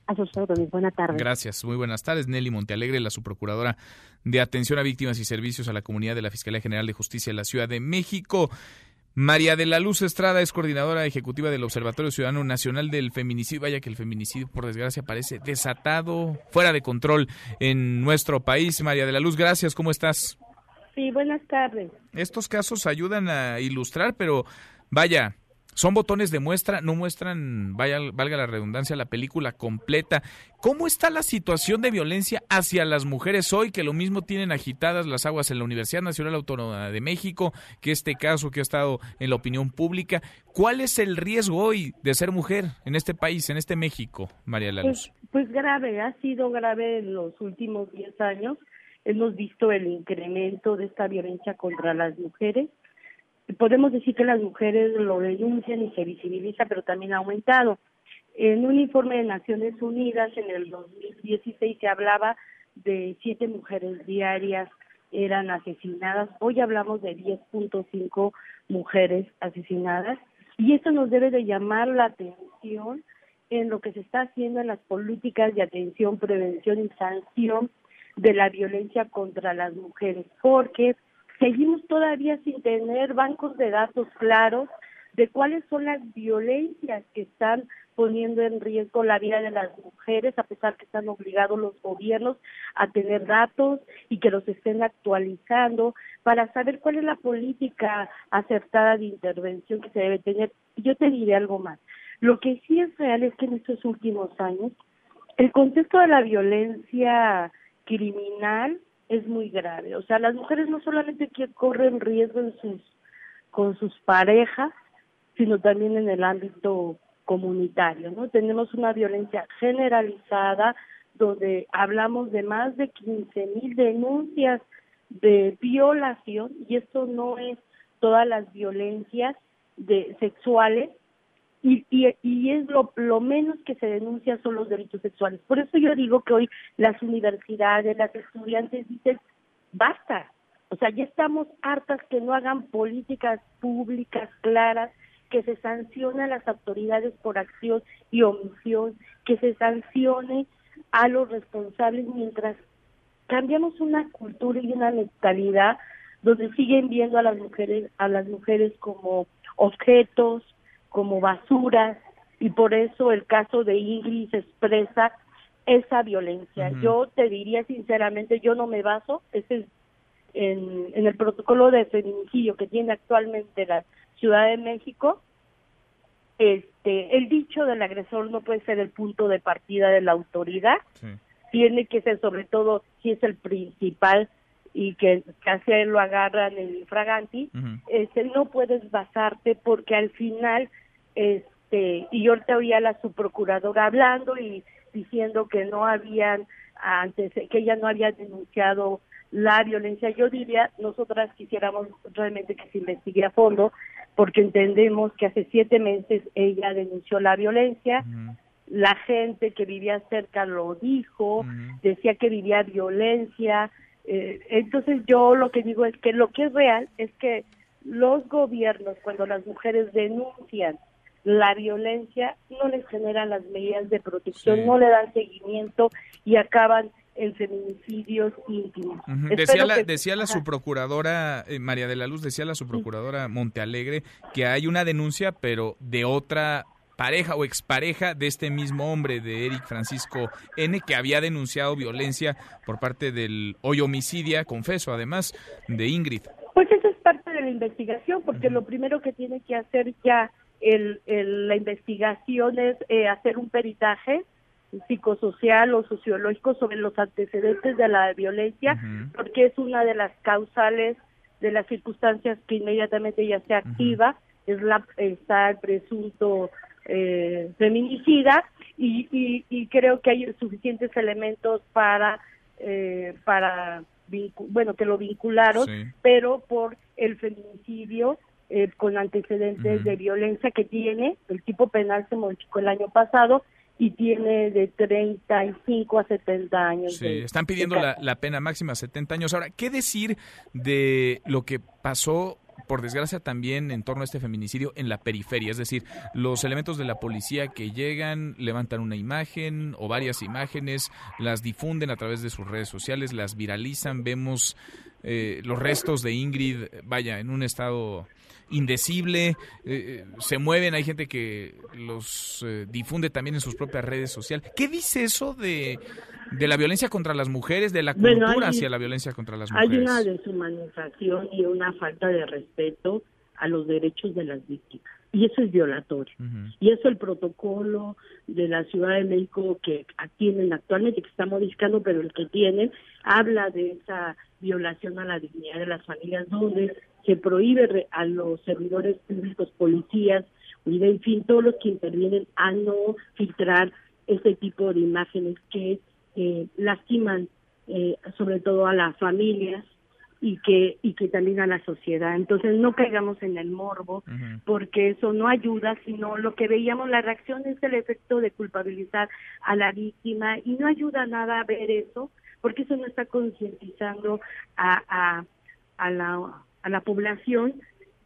A sus órdenes. Buenas tardes. Gracias. Muy buenas tardes. Nelly Montealegre, la subprocuradora de Atención a Víctimas y Servicios a la Comunidad de la Fiscalía General de Justicia de la Ciudad de México. María de la Luz Estrada es coordinadora ejecutiva del Observatorio Ciudadano Nacional del Feminicidio. Vaya que el feminicidio, por desgracia, parece desatado, fuera de control en nuestro país. María de la Luz, gracias. ¿Cómo estás? Sí, buenas tardes. Estos casos ayudan a ilustrar, pero vaya, son botones de muestra, no muestran, vaya, valga la redundancia, la película completa. ¿Cómo está la situación de violencia hacia las mujeres hoy, que lo mismo tienen agitadas las aguas en la Universidad Nacional Autónoma de México, que este caso que ha estado en la opinión pública? ¿Cuál es el riesgo hoy de ser mujer en este país, en este México, María La Pues, pues grave, ha sido grave en los últimos 10 años. Hemos visto el incremento de esta violencia contra las mujeres podemos decir que las mujeres lo denuncian y se visibiliza, pero también ha aumentado. En un informe de Naciones Unidas en el 2016 se hablaba de siete mujeres diarias eran asesinadas. Hoy hablamos de 10.5 mujeres asesinadas y esto nos debe de llamar la atención en lo que se está haciendo en las políticas de atención, prevención y sanción de la violencia contra las mujeres, porque seguimos todavía sin tener bancos de datos claros de cuáles son las violencias que están poniendo en riesgo la vida de las mujeres, a pesar que están obligados los gobiernos a tener datos y que los estén actualizando para saber cuál es la política acertada de intervención que se debe tener. Yo te diré algo más. Lo que sí es real es que en estos últimos años el contexto de la violencia criminal es muy grave. O sea, las mujeres no solamente que corren riesgo en sus, con sus parejas, sino también en el ámbito comunitario, ¿no? Tenemos una violencia generalizada donde hablamos de más de 15 mil denuncias de violación y esto no es todas las violencias de sexuales y, y, y es lo, lo menos que se denuncia son los delitos sexuales. Por eso yo digo que hoy las universidades, las estudiantes dicen, basta, o sea, ya estamos hartas que no hagan políticas públicas claras, que se sancione a las autoridades por acción y omisión, que se sancione a los responsables mientras cambiamos una cultura y una mentalidad donde siguen viendo a las mujeres a las mujeres como objetos, como basuras y por eso el caso de Ingrid expresa esa violencia. Yo te diría sinceramente, yo no me baso ese en, en el protocolo de feminicidio que tiene actualmente la Ciudad de México. Este, el dicho del agresor no puede ser el punto de partida de la autoridad, tiene que ser sobre todo si es el principal y que casi lo agarran en infraganti, este, no puedes basarte porque al final, este, y yo te oía a la subprocuradora hablando y diciendo que no habían antes, que ella no había denunciado la violencia. Yo diría, nosotras quisiéramos realmente que se investigue a fondo, porque entendemos que hace siete meses ella denunció la violencia, la gente que vivía cerca lo dijo, decía que vivía violencia, eh, entonces yo lo que digo es que lo que es real es que los gobiernos cuando las mujeres denuncian la violencia no les generan las medidas de protección, no le dan seguimiento y acaban en feminicidios íntimos. Decía la, decía la subprocuradora eh, María de la Luz, decía la subprocuradora Montealegre que hay una denuncia pero de otra pareja o expareja de este mismo hombre, de Eric Francisco N., que había denunciado violencia por parte del hoy homicidia, confeso, además, de Ingrid. Pues eso es parte de la investigación, porque lo primero que tiene que hacer ya el, la investigación es eh, hacer un peritaje psicosocial o sociológico sobre los antecedentes de la violencia, porque es una de las causales de las circunstancias que inmediatamente ya se activa, es la, está el presunto eh, feminicida y, y, creo que hay suficientes elementos para eh, para bueno que lo vincularon pero por el feminicidio eh, con antecedentes de violencia que tiene el tipo penal se modificó el año pasado y tiene de 35 a 70 años. Sí, están pidiendo la, la, pena máxima 70 años. Ahora, ¿qué decir de lo que pasó por desgracia también en torno a este feminicidio en la periferia, es decir, los elementos de la policía que llegan, levantan una imagen o varias imágenes, las difunden a través de sus redes sociales, las viralizan, vemos eh, los restos de Ingrid, vaya, en un estado indecible, eh, eh, se mueven, hay gente que los difunde también en sus propias redes sociales. ¿Qué dice eso de, de la violencia contra las mujeres, de la cultura hacia la violencia contra las mujeres? Hay una deshumanización y una falta de respeto a los derechos de las víctimas y eso es violatorio. Y eso el protocolo de la Ciudad de México que tienen actualmente, que está modificando, pero el que tienen, habla de esa violación a la dignidad de las familias, donde se prohíbe a los servidores públicos, policías, y en fin, todos los que intervienen a no filtrar ese tipo de imágenes que eh, lastiman eh, sobre todo a las familias y que y que también a la sociedad. Entonces no caigamos en el morbo porque eso no ayuda, sino lo que veíamos la reacción es el efecto de culpabilizar a la víctima y no ayuda nada a ver eso porque eso no está concientizando a, a, a la a la población,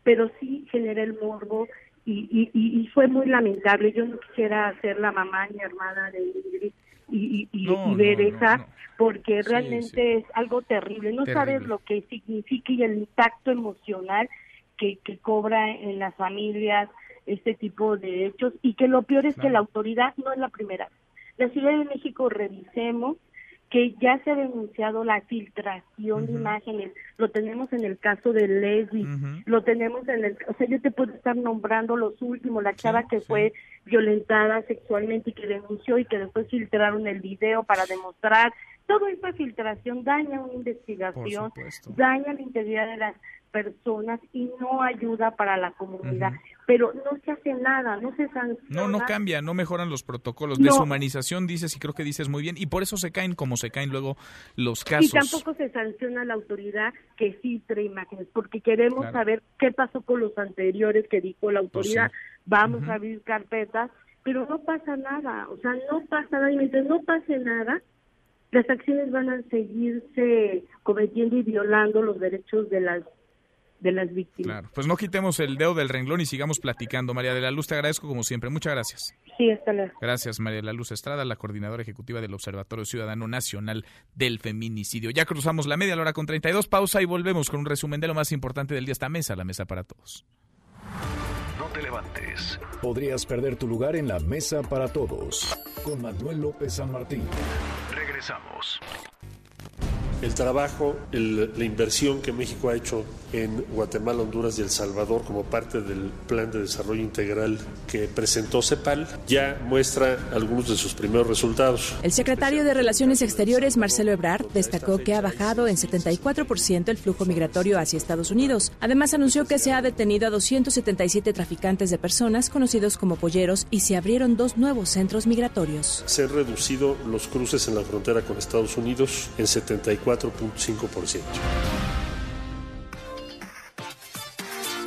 pero sí genera el morbo y, y, y, fue muy lamentable. Yo no quisiera ser la mamá ni hermana de Ingrid y, y, ver esa, porque realmente es algo terrible. No sabes lo que significa y el impacto emocional que, que cobra en las familias este tipo de hechos. Y que lo peor es que la autoridad no es la primera. La Ciudad de México revisemos que ya se ha denunciado la filtración de imágenes, lo tenemos en el caso de Leslie, lo tenemos en el, o sea, yo te puedo estar nombrando los últimos, la chava que fue violentada sexualmente y que denunció y que después filtraron el video para demostrar, todo esa filtración daña una investigación, daña la integridad de las personas y no ayuda para la comunidad. Pero no se hace nada, no se sanciona. No, no cambia, no mejoran los protocolos. Deshumanización dices y creo que dices muy bien y por eso se caen como se caen luego los casos. Y tampoco se sanciona la autoridad que filtre imágenes porque queremos saber qué pasó con los anteriores que dijo la pues autoridad. Vamos a abrir carpetas, pero no pasa nada, o sea, no pasa nada y mientras no pase nada, las acciones van a seguirse cometiendo y violando los derechos de las de las víctimas. Claro, pues no quitemos el dedo del renglón y sigamos platicando. María de la Luz, te agradezco como siempre. Muchas gracias. Sí, hasta luego. Gracias, María de la Luz Estrada, la coordinadora ejecutiva del Observatorio Ciudadano Nacional del Feminicidio. Ya cruzamos la media la hora con 32, pausa y volvemos con un resumen de lo más importante del día. Esta mesa, la mesa para todos. No te levantes. Podrías perder tu lugar en la mesa para todos. Con Manuel López San Martín. Regresamos el trabajo, la inversión que México ha hecho en Guatemala, Honduras y El Salvador como parte del plan de desarrollo integral que presentó CEPAL ya muestra algunos de sus primeros resultados. El secretario de Relaciones Exteriores, Marcelo Ebrard, destacó que ha bajado en 74% el flujo migratorio hacia Estados Unidos. Además, anunció que se ha detenido a 277 traficantes de personas conocidos como polleros y se abrieron dos nuevos centros migratorios. Se han reducido los cruces en la frontera con Estados Unidos en 74 4.5%.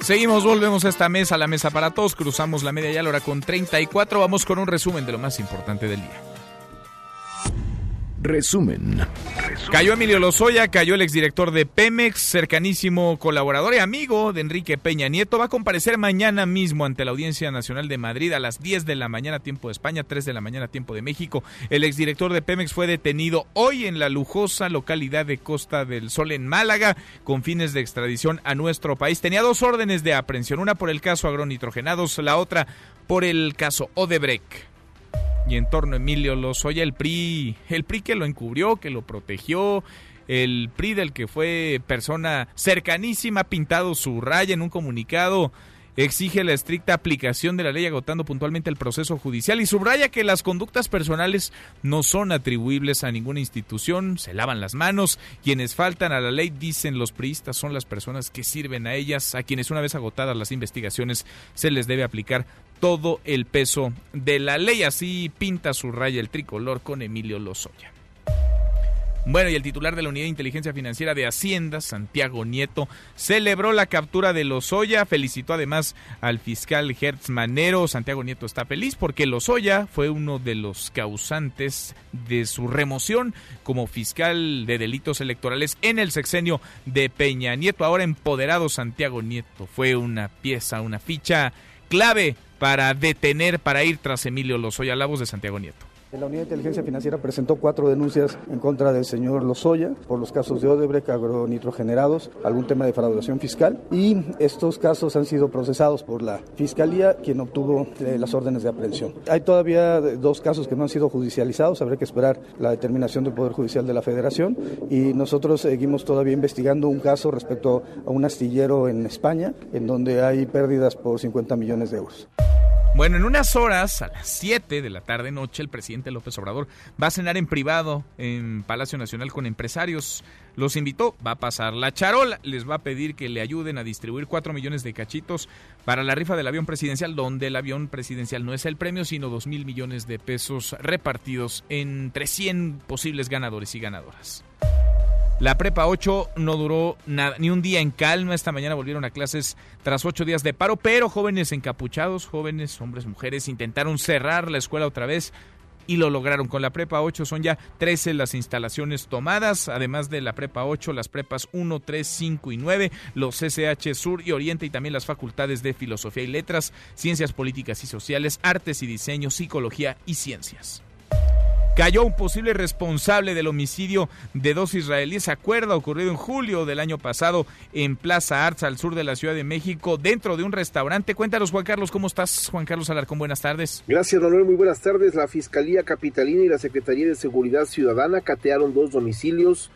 Seguimos, volvemos a esta mesa, la mesa para todos, cruzamos la media ya la hora con 34, vamos con un resumen de lo más importante del día. Resumen. Cayó Emilio Lozoya, cayó el exdirector de Pemex, cercanísimo colaborador y amigo de Enrique Peña Nieto. Va a comparecer mañana mismo ante la Audiencia Nacional de Madrid a las 10 de la mañana, tiempo de España, 3 de la mañana, tiempo de México. El exdirector de Pemex fue detenido hoy en la lujosa localidad de Costa del Sol en Málaga con fines de extradición a nuestro país. Tenía dos órdenes de aprehensión, una por el caso agronitrogenados, la otra por el caso Odebrecht y en torno a Emilio Lozoya, el PRI, el PRI que lo encubrió, que lo protegió, el PRI del que fue persona cercanísima, ha pintado su raya en un comunicado exige la estricta aplicación de la ley agotando puntualmente el proceso judicial y subraya que las conductas personales no son atribuibles a ninguna institución, se lavan las manos, quienes faltan a la ley, dicen los priistas, son las personas que sirven a ellas, a quienes una vez agotadas las investigaciones se les debe aplicar todo el peso de la ley. Así pinta su raya el tricolor con Emilio Lozoya. Bueno, y el titular de la Unidad de Inteligencia Financiera de Hacienda, Santiago Nieto, celebró la captura de Lozoya, felicitó además al fiscal Hertz Manero. Santiago Nieto está feliz porque Lozoya fue uno de los causantes de su remoción como fiscal de delitos electorales en el sexenio de Peña Nieto. Ahora empoderado Santiago Nieto fue una pieza, una ficha clave para detener, para ir tras Emilio Lozoya, la voz de Santiago Nieto. La Unidad de Inteligencia Financiera presentó cuatro denuncias en contra del señor Lozoya por los casos de Odebrecht, agronitrogenerados, algún tema de fraudación fiscal y estos casos han sido procesados por la Fiscalía, quien obtuvo eh, las órdenes de aprehensión. Hay todavía dos casos que no han sido judicializados, habrá que esperar la determinación del Poder Judicial de la Federación y nosotros seguimos todavía investigando un caso respecto a un astillero en España, en donde hay pérdidas por 50 millones de euros. Bueno, en unas horas, a las 7 de la tarde noche, el presidente López Obrador va a cenar en privado en Palacio Nacional con empresarios. Los invitó, va a pasar la charola, les va a pedir que le ayuden a distribuir 4 millones de cachitos para la rifa del avión presidencial, donde el avión presidencial no es el premio, sino 2 mil millones de pesos repartidos entre 100 posibles ganadores y ganadoras. La prepa 8 no duró nada, ni un día en calma. Esta mañana volvieron a clases tras ocho días de paro, pero jóvenes encapuchados, jóvenes, hombres, mujeres, intentaron cerrar la escuela otra vez y lo lograron. Con la prepa 8 son ya 13 las instalaciones tomadas, además de la prepa 8, las prepas 1, 3, 5 y 9, los CCH Sur y Oriente y también las facultades de Filosofía y Letras, Ciencias Políticas y Sociales, Artes y Diseño, Psicología y Ciencias. Cayó un posible responsable del homicidio de dos israelíes. acuerda ocurrido en julio del año pasado en Plaza Arts, al sur de la Ciudad de México, dentro de un restaurante. Cuéntanos, Juan Carlos, ¿cómo estás? Juan Carlos Alarcón, buenas tardes. Gracias, Manuel. Muy buenas tardes. La Fiscalía Capitalina y la Secretaría de Seguridad Ciudadana catearon dos domicilios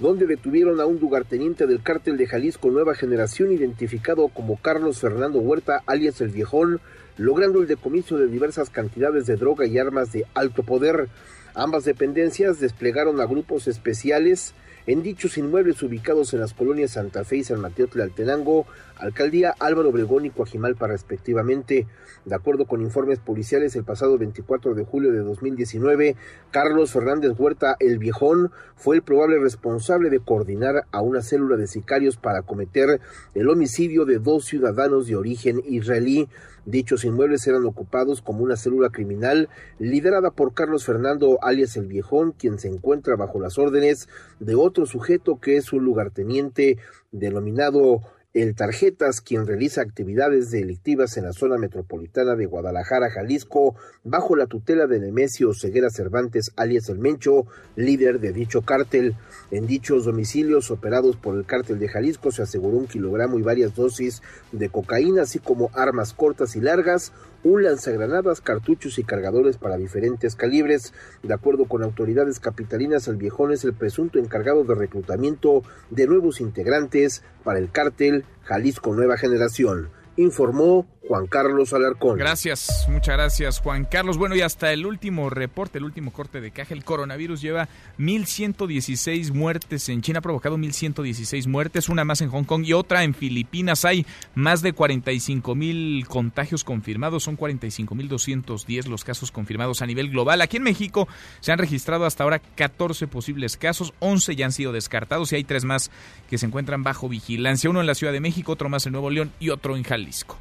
donde detuvieron a un lugarteniente del cártel de Jalisco Nueva Generación, identificado como Carlos Fernando Huerta, alias El Viejón, logrando el decomiso de diversas cantidades de droga y armas de alto poder. Ambas dependencias desplegaron a grupos especiales en dichos inmuebles ubicados en las colonias Santa Fe y San Mateo Tlaltenango, Alcaldía Álvaro Obregón y Coajimalpa respectivamente. De acuerdo con informes policiales, el pasado 24 de julio de 2019, Carlos Fernández Huerta el Viejón fue el probable responsable de coordinar a una célula de sicarios para cometer el homicidio de dos ciudadanos de origen israelí. Dichos inmuebles eran ocupados como una célula criminal liderada por Carlos Fernando alias el Viejón, quien se encuentra bajo las órdenes de otro sujeto que es un lugarteniente denominado el Tarjetas, quien realiza actividades delictivas en la zona metropolitana de Guadalajara, Jalisco, bajo la tutela de Nemesio Ceguera Cervantes, alias El Mencho, líder de dicho cártel. En dichos domicilios operados por el cártel de Jalisco se aseguró un kilogramo y varias dosis de cocaína, así como armas cortas y largas, un lanzagranadas, cartuchos y cargadores para diferentes calibres. De acuerdo con autoridades capitalinas, el viejón es el presunto encargado de reclutamiento de nuevos integrantes para el cártel Jalisco Nueva Generación informó Juan Carlos Alarcón. Gracias, muchas gracias Juan Carlos. Bueno, y hasta el último reporte, el último corte de caja, el coronavirus lleva 1.116 muertes en China, ha provocado 1.116 muertes, una más en Hong Kong y otra en Filipinas. Hay más de 45.000 contagios confirmados, son 45.210 los casos confirmados a nivel global. Aquí en México se han registrado hasta ahora 14 posibles casos, 11 ya han sido descartados y hay tres más que se encuentran bajo vigilancia, uno en la Ciudad de México, otro más en Nuevo León y otro en Jalisco.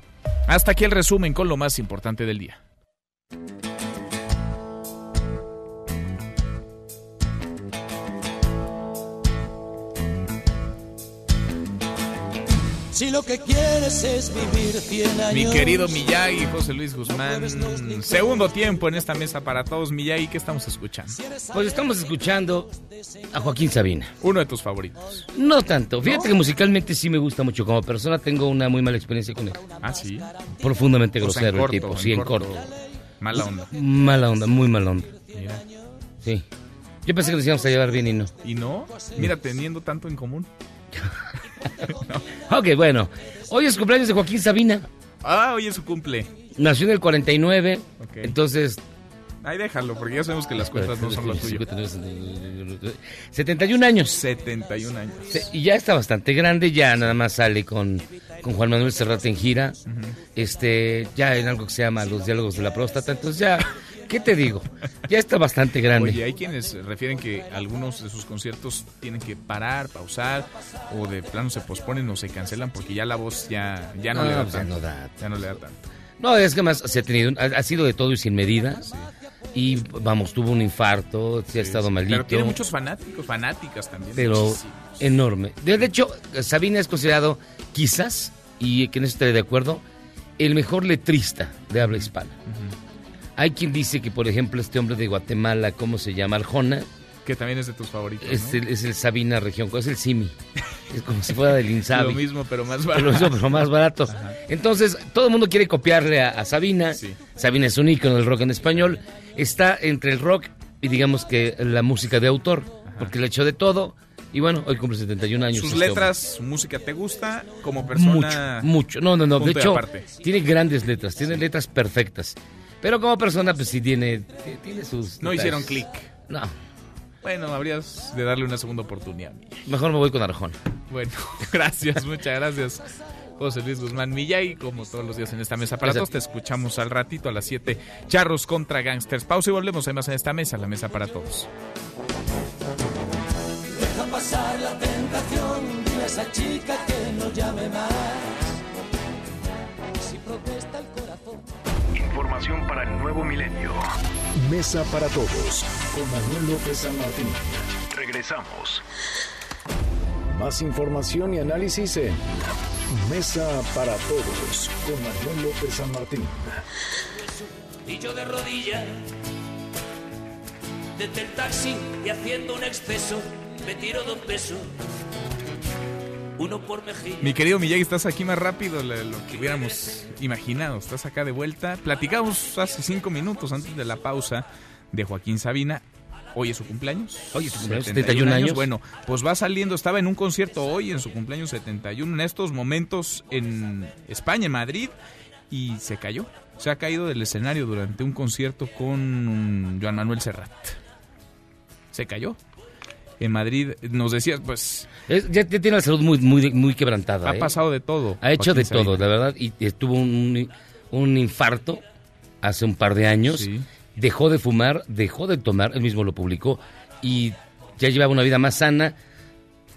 Hasta aquí el resumen con lo más importante del día. Si lo que quieres es vivir 100 años. Mi querido Miyagi, José Luis Guzmán. Segundo tiempo en esta mesa para todos. Miyagi, ¿qué estamos escuchando? Pues estamos escuchando a Joaquín Sabina. Uno de tus favoritos. No tanto. Fíjate que musicalmente sí me gusta mucho. Como persona tengo una muy mala experiencia con él. Ah, sí. Profundamente grosero el tipo. Sí, en corto. Mala onda. Mala onda, muy mala onda. Sí. Yo pensé que nos íbamos a llevar bien y no. ¿Y no? Mira, teniendo tanto en común. Ok, bueno. Hoy es cumpleaños de Joaquín Sabina. Ah, hoy es su cumple. Nació en el 49. Entonces. Ahí déjalo, porque ya sabemos que las cuentas no son las tuyas. 71 años. 71 años. Y ya está bastante grande, ya nada más sale con, con Juan Manuel Serrat en gira. Este, ya en algo que se llama Los Diálogos de la Próstata. Entonces ya ¿Qué te digo? Ya está bastante grande. Oye, hay quienes refieren que algunos de sus conciertos tienen que parar, pausar, o de plano se posponen o se cancelan porque ya la voz ya, ya no, le da pues tanto. no da. Ya no le da tanto. No, es que más se ha tenido, ha, ha sido de todo y sin medida. Y vamos, tuvo un infarto, se ha estado maldito. Pero tiene muchos fanáticos, fanáticas también. pero muchísimos. enorme. De hecho, Sabina es considerado quizás, y que estaré de acuerdo, el mejor letrista de habla hispana. Hay quien dice que, por ejemplo, este hombre de Guatemala, ¿cómo se llama? Arjona, Que también es de tus favoritos. ¿no? es, el, es el Sabina región, es el Simi. Es como si fuera del Insabi. Lo mismo, pero más Lo barato. mismo, pero más barato. Entonces, todo el mundo quiere copiarle a, a Sabina. Sabina es un ícono del rock en español. Está entre el rock y digamos que la música de autor, porque le echó de todo. Y bueno, hoy cumple 71 años. Sus este letras, su música, ¿te gusta como persona? Mucho, mucho. No, no, no. De hecho, tiene grandes letras, tiene letras perfectas. Pero como persona, pues sí tiene, tiene sus. No detalles. hicieron clic. No. Bueno, habrías de darle una segunda oportunidad. Mejor me voy con Arjona. Bueno, gracias, muchas gracias. José Luis Guzmán Millay, como todos los días en esta mesa para todos, te escuchamos al ratito a las 7. Charros contra Gangsters. Pausa y volvemos. Hay más en esta mesa, la mesa para todos. Deja pasar la tentación, dile a esa chica que no llame más. Información para el nuevo milenio. Mesa para todos con Manuel López San Martín. Regresamos. Más información y análisis en Mesa para todos con Manuel López San Martín. Y yo de rodillas, desde el taxi y haciendo un exceso, me tiro dos pesos. Uno por mejilla. Mi querido Miyagi, estás aquí más rápido de lo que hubiéramos imaginado. Estás acá de vuelta. Platicamos hace cinco minutos antes de la pausa de Joaquín Sabina. Hoy es su cumpleaños. Hoy es su cumpleaños, 71 años. Bueno, pues va saliendo. Estaba en un concierto hoy en su cumpleaños 71. En estos momentos en España, en Madrid. Y se cayó. Se ha caído del escenario durante un concierto con Joan Manuel Serrat. Se cayó. En Madrid nos decías, pues Es- ya, ya tiene la salud muy, muy, muy quebrantada. ha ¿eh? pasado de todo. Ha hecho Joaquín de todo, la verdad. Y, y tuvo un, un infarto hace un par de años. Dejó de fumar, dejó de tomar, él mismo lo publicó. Y ya llevaba una vida más sana.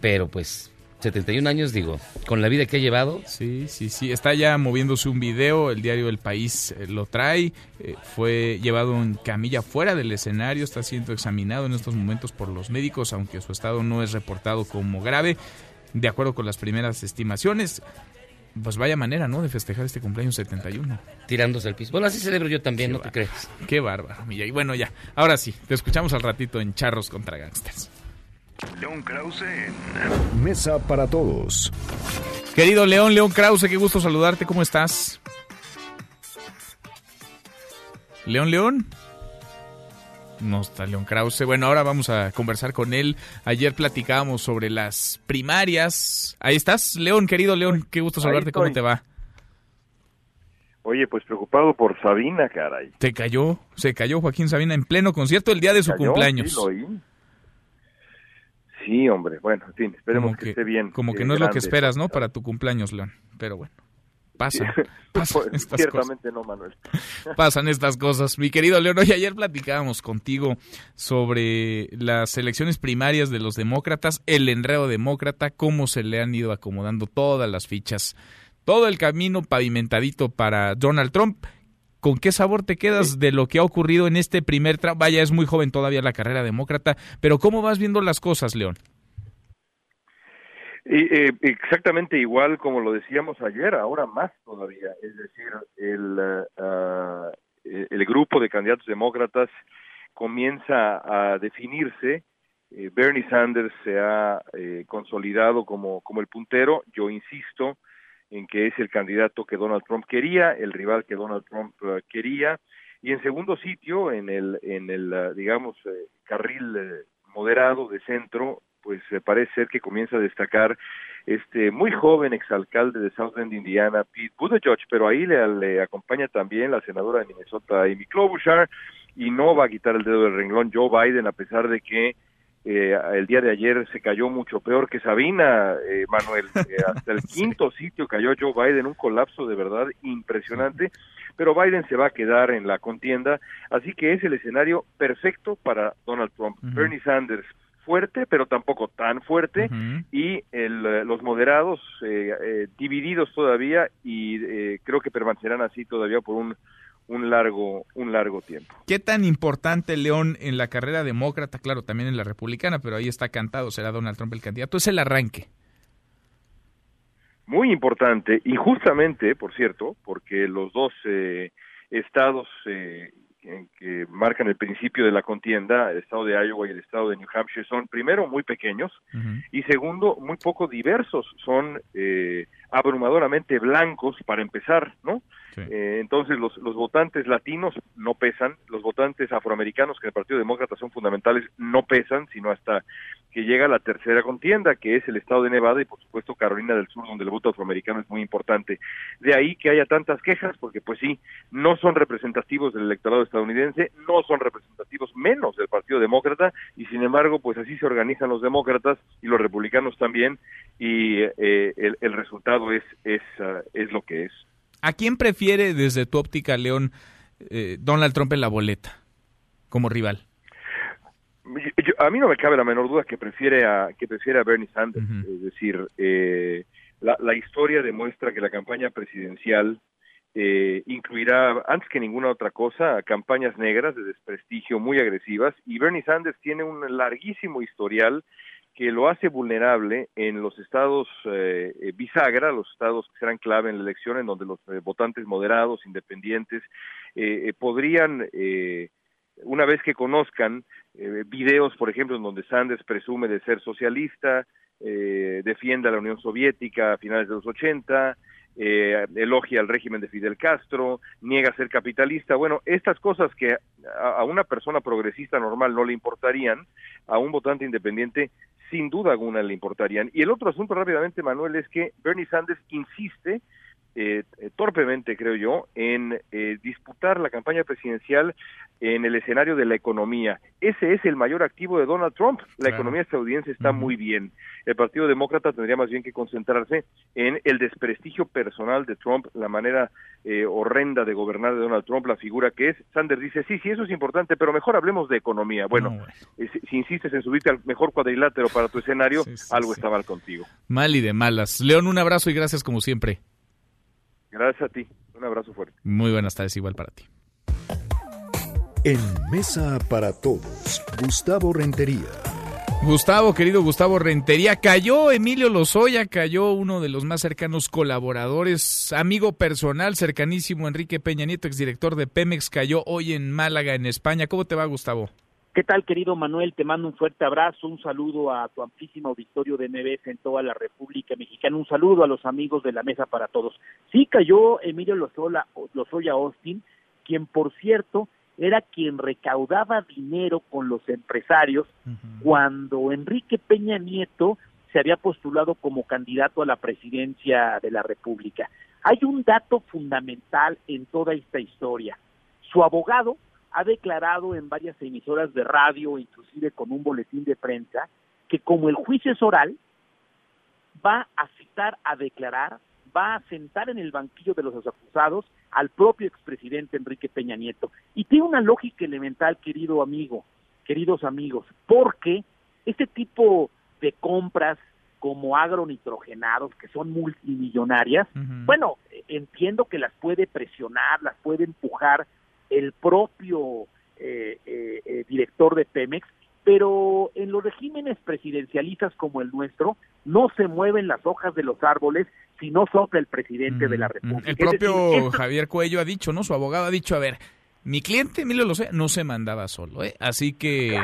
Pero pues, 71 años, digo, con la vida que ha llevado. Sí, sí, sí. Está ya moviéndose un video. El diario El País eh, lo trae. Eh, fue llevado en camilla fuera del escenario. Está siendo examinado en estos momentos por los médicos, aunque su estado no es reportado como grave. De acuerdo con las primeras estimaciones. Pues vaya manera, ¿no? De festejar este cumpleaños 71. Tirándose al piso. Bueno, así celebro yo también, ¿no te crees? Qué bárbaro, Milla. Y bueno, ya. Ahora sí, te escuchamos al ratito en Charros contra Gangsters. León Krause en Mesa para todos. Querido León, León Krause, qué gusto saludarte. ¿Cómo estás? León, León. No está León Krause. Bueno, ahora vamos a conversar con él. Ayer platicábamos sobre las primarias. Ahí estás, León, querido León. Qué gusto saludarte. ¿Cómo te va? Oye, pues preocupado por Sabina, caray. Te cayó, se cayó Joaquín Sabina en pleno concierto el día de su ¿Cayó? cumpleaños. Sí, lo oí. Sí, hombre. Bueno, en fin, esperemos Como que, esté bien. Como que eh, no es lo que esperas, ¿no? Para tu cumpleaños, León. Pero bueno, pasa. pasan Pues, estas ciertamente no, Manuel. pasan estas cosas. Mi querido León, hoy ayer platicábamos contigo sobre las elecciones primarias de los demócratas, el enredo demócrata, cómo se le han ido acomodando todas las fichas, todo el camino pavimentadito para Donald Trump. ¿Con qué sabor te quedas de lo que ha ocurrido en este primer tramo? Vaya, es muy joven todavía la carrera demócrata, pero ¿cómo vas viendo las cosas, León? Eh, exactamente igual como lo decíamos ayer, ahora más todavía. Es decir, el, eh, el grupo de candidatos demócratas comienza a definirse. Eh, Bernie Sanders se ha eh, consolidado como, como el puntero. Yo insisto en que es el candidato que Donald Trump quería, el rival que Donald Trump eh, quería. Y en segundo sitio, en el, en el ah, digamos, eh, carril eh, moderado de centro, pues eh, parece ser que comienza a destacar este muy joven exalcalde de South Bend, Indiana, Pete Buttigieg, pero ahí le, le acompaña también la senadora de Minnesota, Amy Klobuchar, y no va a quitar el dedo del renglón Joe Biden, a pesar de que eh, el día de ayer se cayó mucho peor que Sabina, eh, Manuel. Eh, hasta el quinto sitio cayó Joe Biden, un colapso de verdad impresionante. pero Biden se va a quedar en la contienda, así que es el escenario perfecto para Donald Trump. Bernie Sanders fuerte, pero tampoco tan fuerte, y el, eh, los moderados eh, divididos todavía y creo que permanecerán así todavía por un un largo un largo tiempo. ¿Qué tan importante León en la carrera demócrata, claro, también en la republicana, pero ahí está cantado, será Donald Trump el candidato, es el arranque? Muy importante y justamente, por cierto, porque los dos estados eh, que marcan el principio de la contienda, el estado de Iowa y el estado de New Hampshire, son primero muy pequeños y segundo muy poco diversos, son eh, abrumadoramente blancos para empezar, ¿no? Eh, entonces los, los votantes latinos no pesan, los votantes afroamericanos que en el Partido Demócrata son fundamentales no pesan, sino hasta que llega la tercera contienda, que es el estado de Nevada y por supuesto Carolina del Sur, donde el voto afroamericano es muy importante. De ahí que haya tantas quejas, porque pues sí, no son representativos del electorado estadounidense, no son representativos menos del Partido Demócrata, y sin embargo, pues así se organizan los demócratas y los republicanos también, y eh, el, resultado es, es, ah, es lo que es. ¿A quién prefiere desde tu óptica, León, eh, Donald Trump en la boleta como rival? a mí no me cabe la menor duda que prefiere a que prefiere a Bernie Sanders. Es decir, eh, la, la, historia demuestra que la campaña presidencial eh, incluirá, antes que ninguna otra cosa, campañas negras de desprestigio muy agresivas y Bernie Sanders tiene un larguísimo historial que lo hace vulnerable en los estados eh, bisagra, los estados que serán clave en la elección, en donde los eh, votantes moderados, independientes, eh, podrían una vez que conozcan eh, videos, por ejemplo, en donde Sanders presume de ser socialista, eh, defiende a la Unión Soviética a finales de los 80, eh, elogia al régimen de Fidel Castro, niega ser capitalista. Bueno, estas cosas que a, una persona progresista normal no le importarían, a un votante independiente sin duda alguna le importarían. Y el otro asunto rápidamente, Manuel, es que Bernie Sanders insiste eh, torpemente, creo yo, en eh, disputar la campaña presidencial en el escenario de la economía. Ese es el mayor activo de Donald Trump. La economía estadounidense está muy bien. El Partido Demócrata tendría más bien que concentrarse en el desprestigio personal de Trump, la manera eh, horrenda de gobernar de Donald Trump, la figura que es. Sanders dice, sí, sí, eso es importante, pero mejor hablemos de economía. Bueno, eh, si, insistes en subirte al mejor cuadrilátero para tu escenario, algo está mal contigo. Mal y de malas. León, un abrazo y gracias como siempre. Gracias a ti. Un abrazo fuerte. Muy buenas tardes, igual para ti. En Mesa para Todos, Gustavo Rentería. Gustavo, querido Gustavo Rentería, cayó Emilio Lozoya, cayó uno de los más cercanos colaboradores, amigo personal, cercanísimo, Enrique Peña Nieto, exdirector de Pemex, cayó hoy en Málaga, en España. ¿Cómo te va, Gustavo? ¿Qué tal, querido Manuel? Te mando un fuerte abrazo, un saludo a tu amplísimo auditorio de MBS en toda la República Mexicana, un saludo a los amigos de la Mesa para Todos. Sí cayó Emilio Lozoya, Lozoya Austin, quien, por cierto, era quien recaudaba dinero con los empresarios cuando Enrique Peña Nieto se había postulado como candidato a la presidencia de la República. Hay un dato fundamental en toda esta historia. Su abogado, ha declarado en varias emisoras de radio, inclusive con un boletín de prensa, que como el juicio es oral, va a citar a declarar, va a sentar en el banquillo de los acusados al propio expresidente Enrique Peña Nieto. Y tiene una lógica elemental, querido amigo, queridos amigos, porque este tipo de compras como agronitrogenados, que son multimillonarias, bueno, entiendo que las puede presionar, las puede empujar el propio eh, eh, eh, director de Pemex, pero en los regímenes presidencialistas como el nuestro no se mueven las hojas de los árboles si no sopla el presidente de la República. El propio Javier Cuello ha dicho, ¿no? Su abogado ha dicho, a ver, mi cliente, Emilio Lo sé, no se mandaba solo, ¿eh? Así que,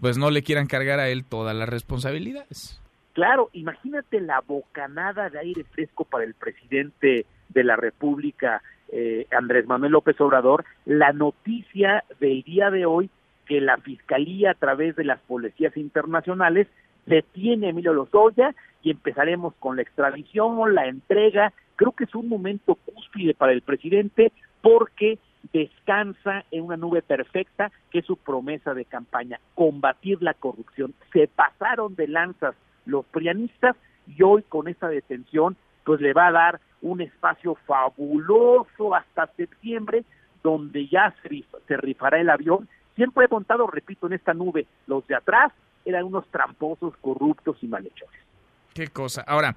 pues no le quieran cargar a él todas las responsabilidades. Claro, imagínate la bocanada de aire fresco para el presidente de la República eh, Andrés Manuel López Obrador la noticia del día de hoy que la Fiscalía a través de las policías internacionales detiene a Emilio Lozoya y empezaremos con la extradición, la entrega. Creo que es un momento cúspide para el presidente porque descansa en una nube perfecta que es su promesa de campaña, combatir la corrupción. Se pasaron de lanzas los prianistas y hoy con esta detención pues le va a dar un espacio fabuloso hasta septiembre, donde ya se, rifará el avión. Siempre he montado, repito, en esta nube. Los de atrás eran unos tramposos, corruptos y malhechores. Qué cosa. Ahora,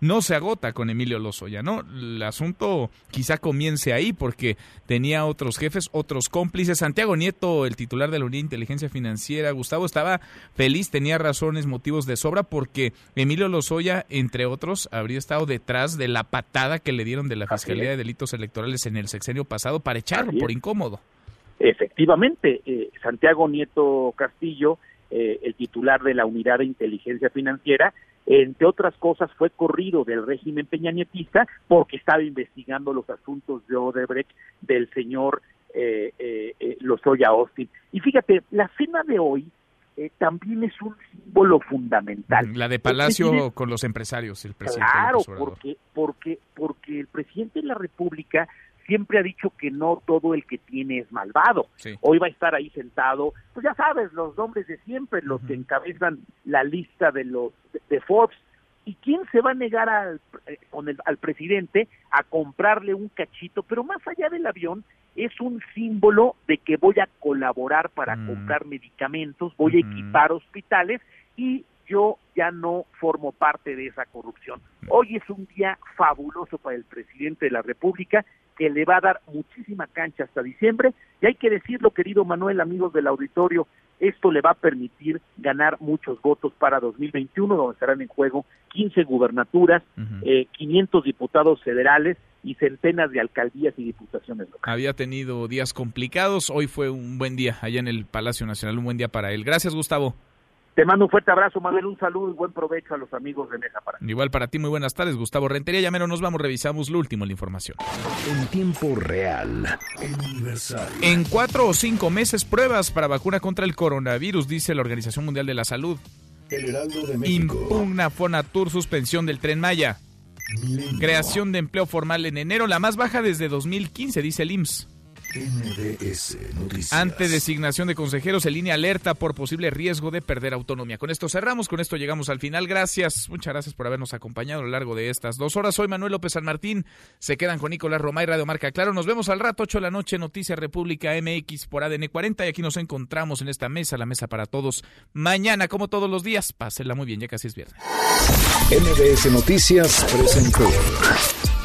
no se agota con Emilio Lozoya, ¿no? El asunto quizá comience ahí porque tenía otros jefes, otros cómplices. Santiago Nieto, el titular de la Unidad de Inteligencia Financiera, Gustavo, estaba feliz, tenía razones, motivos de sobra porque Emilio Lozoya, entre otros, habría estado detrás de la patada que le dieron de la Fiscalía de Delitos Electorales en el sexenio pasado para echarlo por incómodo. Efectivamente, eh, Santiago Nieto Castillo, eh, el titular de la Unidad de Inteligencia Financiera, entre otras cosas, fue corrido del régimen peñanietista porque estaba investigando los asuntos de Odebrecht del señor eh, eh, eh Lozoya Austin. Y fíjate, la cena de hoy eh, también es un símbolo fundamental. La de Palacio con los empresarios, el presidente. Claro, porque, porque, porque el presidente de la República siempre ha dicho que no todo el que tiene es malvado. Hoy va a estar ahí sentado, pues ya sabes, los nombres de siempre, los que encabezan la lista de los de, Forbes. ¿Y quién se va a negar al, eh, con el, al presidente a comprarle un cachito? Pero más allá del avión, es un símbolo de que voy a colaborar para comprar medicamentos, voy a equipar hospitales y yo ya no formo parte de esa corrupción. Hoy es un día fabuloso para el presidente de la República que le va a dar muchísima cancha hasta diciembre. Y hay que decirlo, querido Manuel, amigos del auditorio, esto le va a permitir ganar muchos votos para 2021, donde estarán en juego 15 gubernaturas, 500 eh, diputados federales y centenas de alcaldías y diputaciones locales. Había tenido días complicados, hoy fue un buen día allá en el Palacio Nacional, un buen día para él. Gracias, Gustavo. Te mando un fuerte abrazo, Manuel, un saludo y buen provecho a los amigos de Mesa para Igual para ti, muy buenas tardes, Gustavo Rentería. Ya menos nos vamos, revisamos lo último en la información. En tiempo real, universal. En cuatro o cinco meses, pruebas para vacuna contra el coronavirus, dice la Organización Mundial de la Salud. El Heraldo de México. Impugna Fonatur suspensión del Tren Maya. Creación de empleo formal en enero, la más baja desde 2015, dice el IMSS. Ante designación de consejeros en línea alerta por posible riesgo de perder autonomía. Con esto cerramos, con esto llegamos al final. Gracias, muchas gracias por habernos acompañado a lo largo de estas dos horas. Soy Manuel López San Martín. Se quedan con Nicolás Romay, Radio Marca Claro. Nos vemos al rato, 8 de la noche, Noticias República MX por ADN 40. Y aquí nos encontramos en esta mesa, la mesa para todos. Mañana, como todos los días, pásenla muy bien, ya casi es viernes. MBS Noticias presentó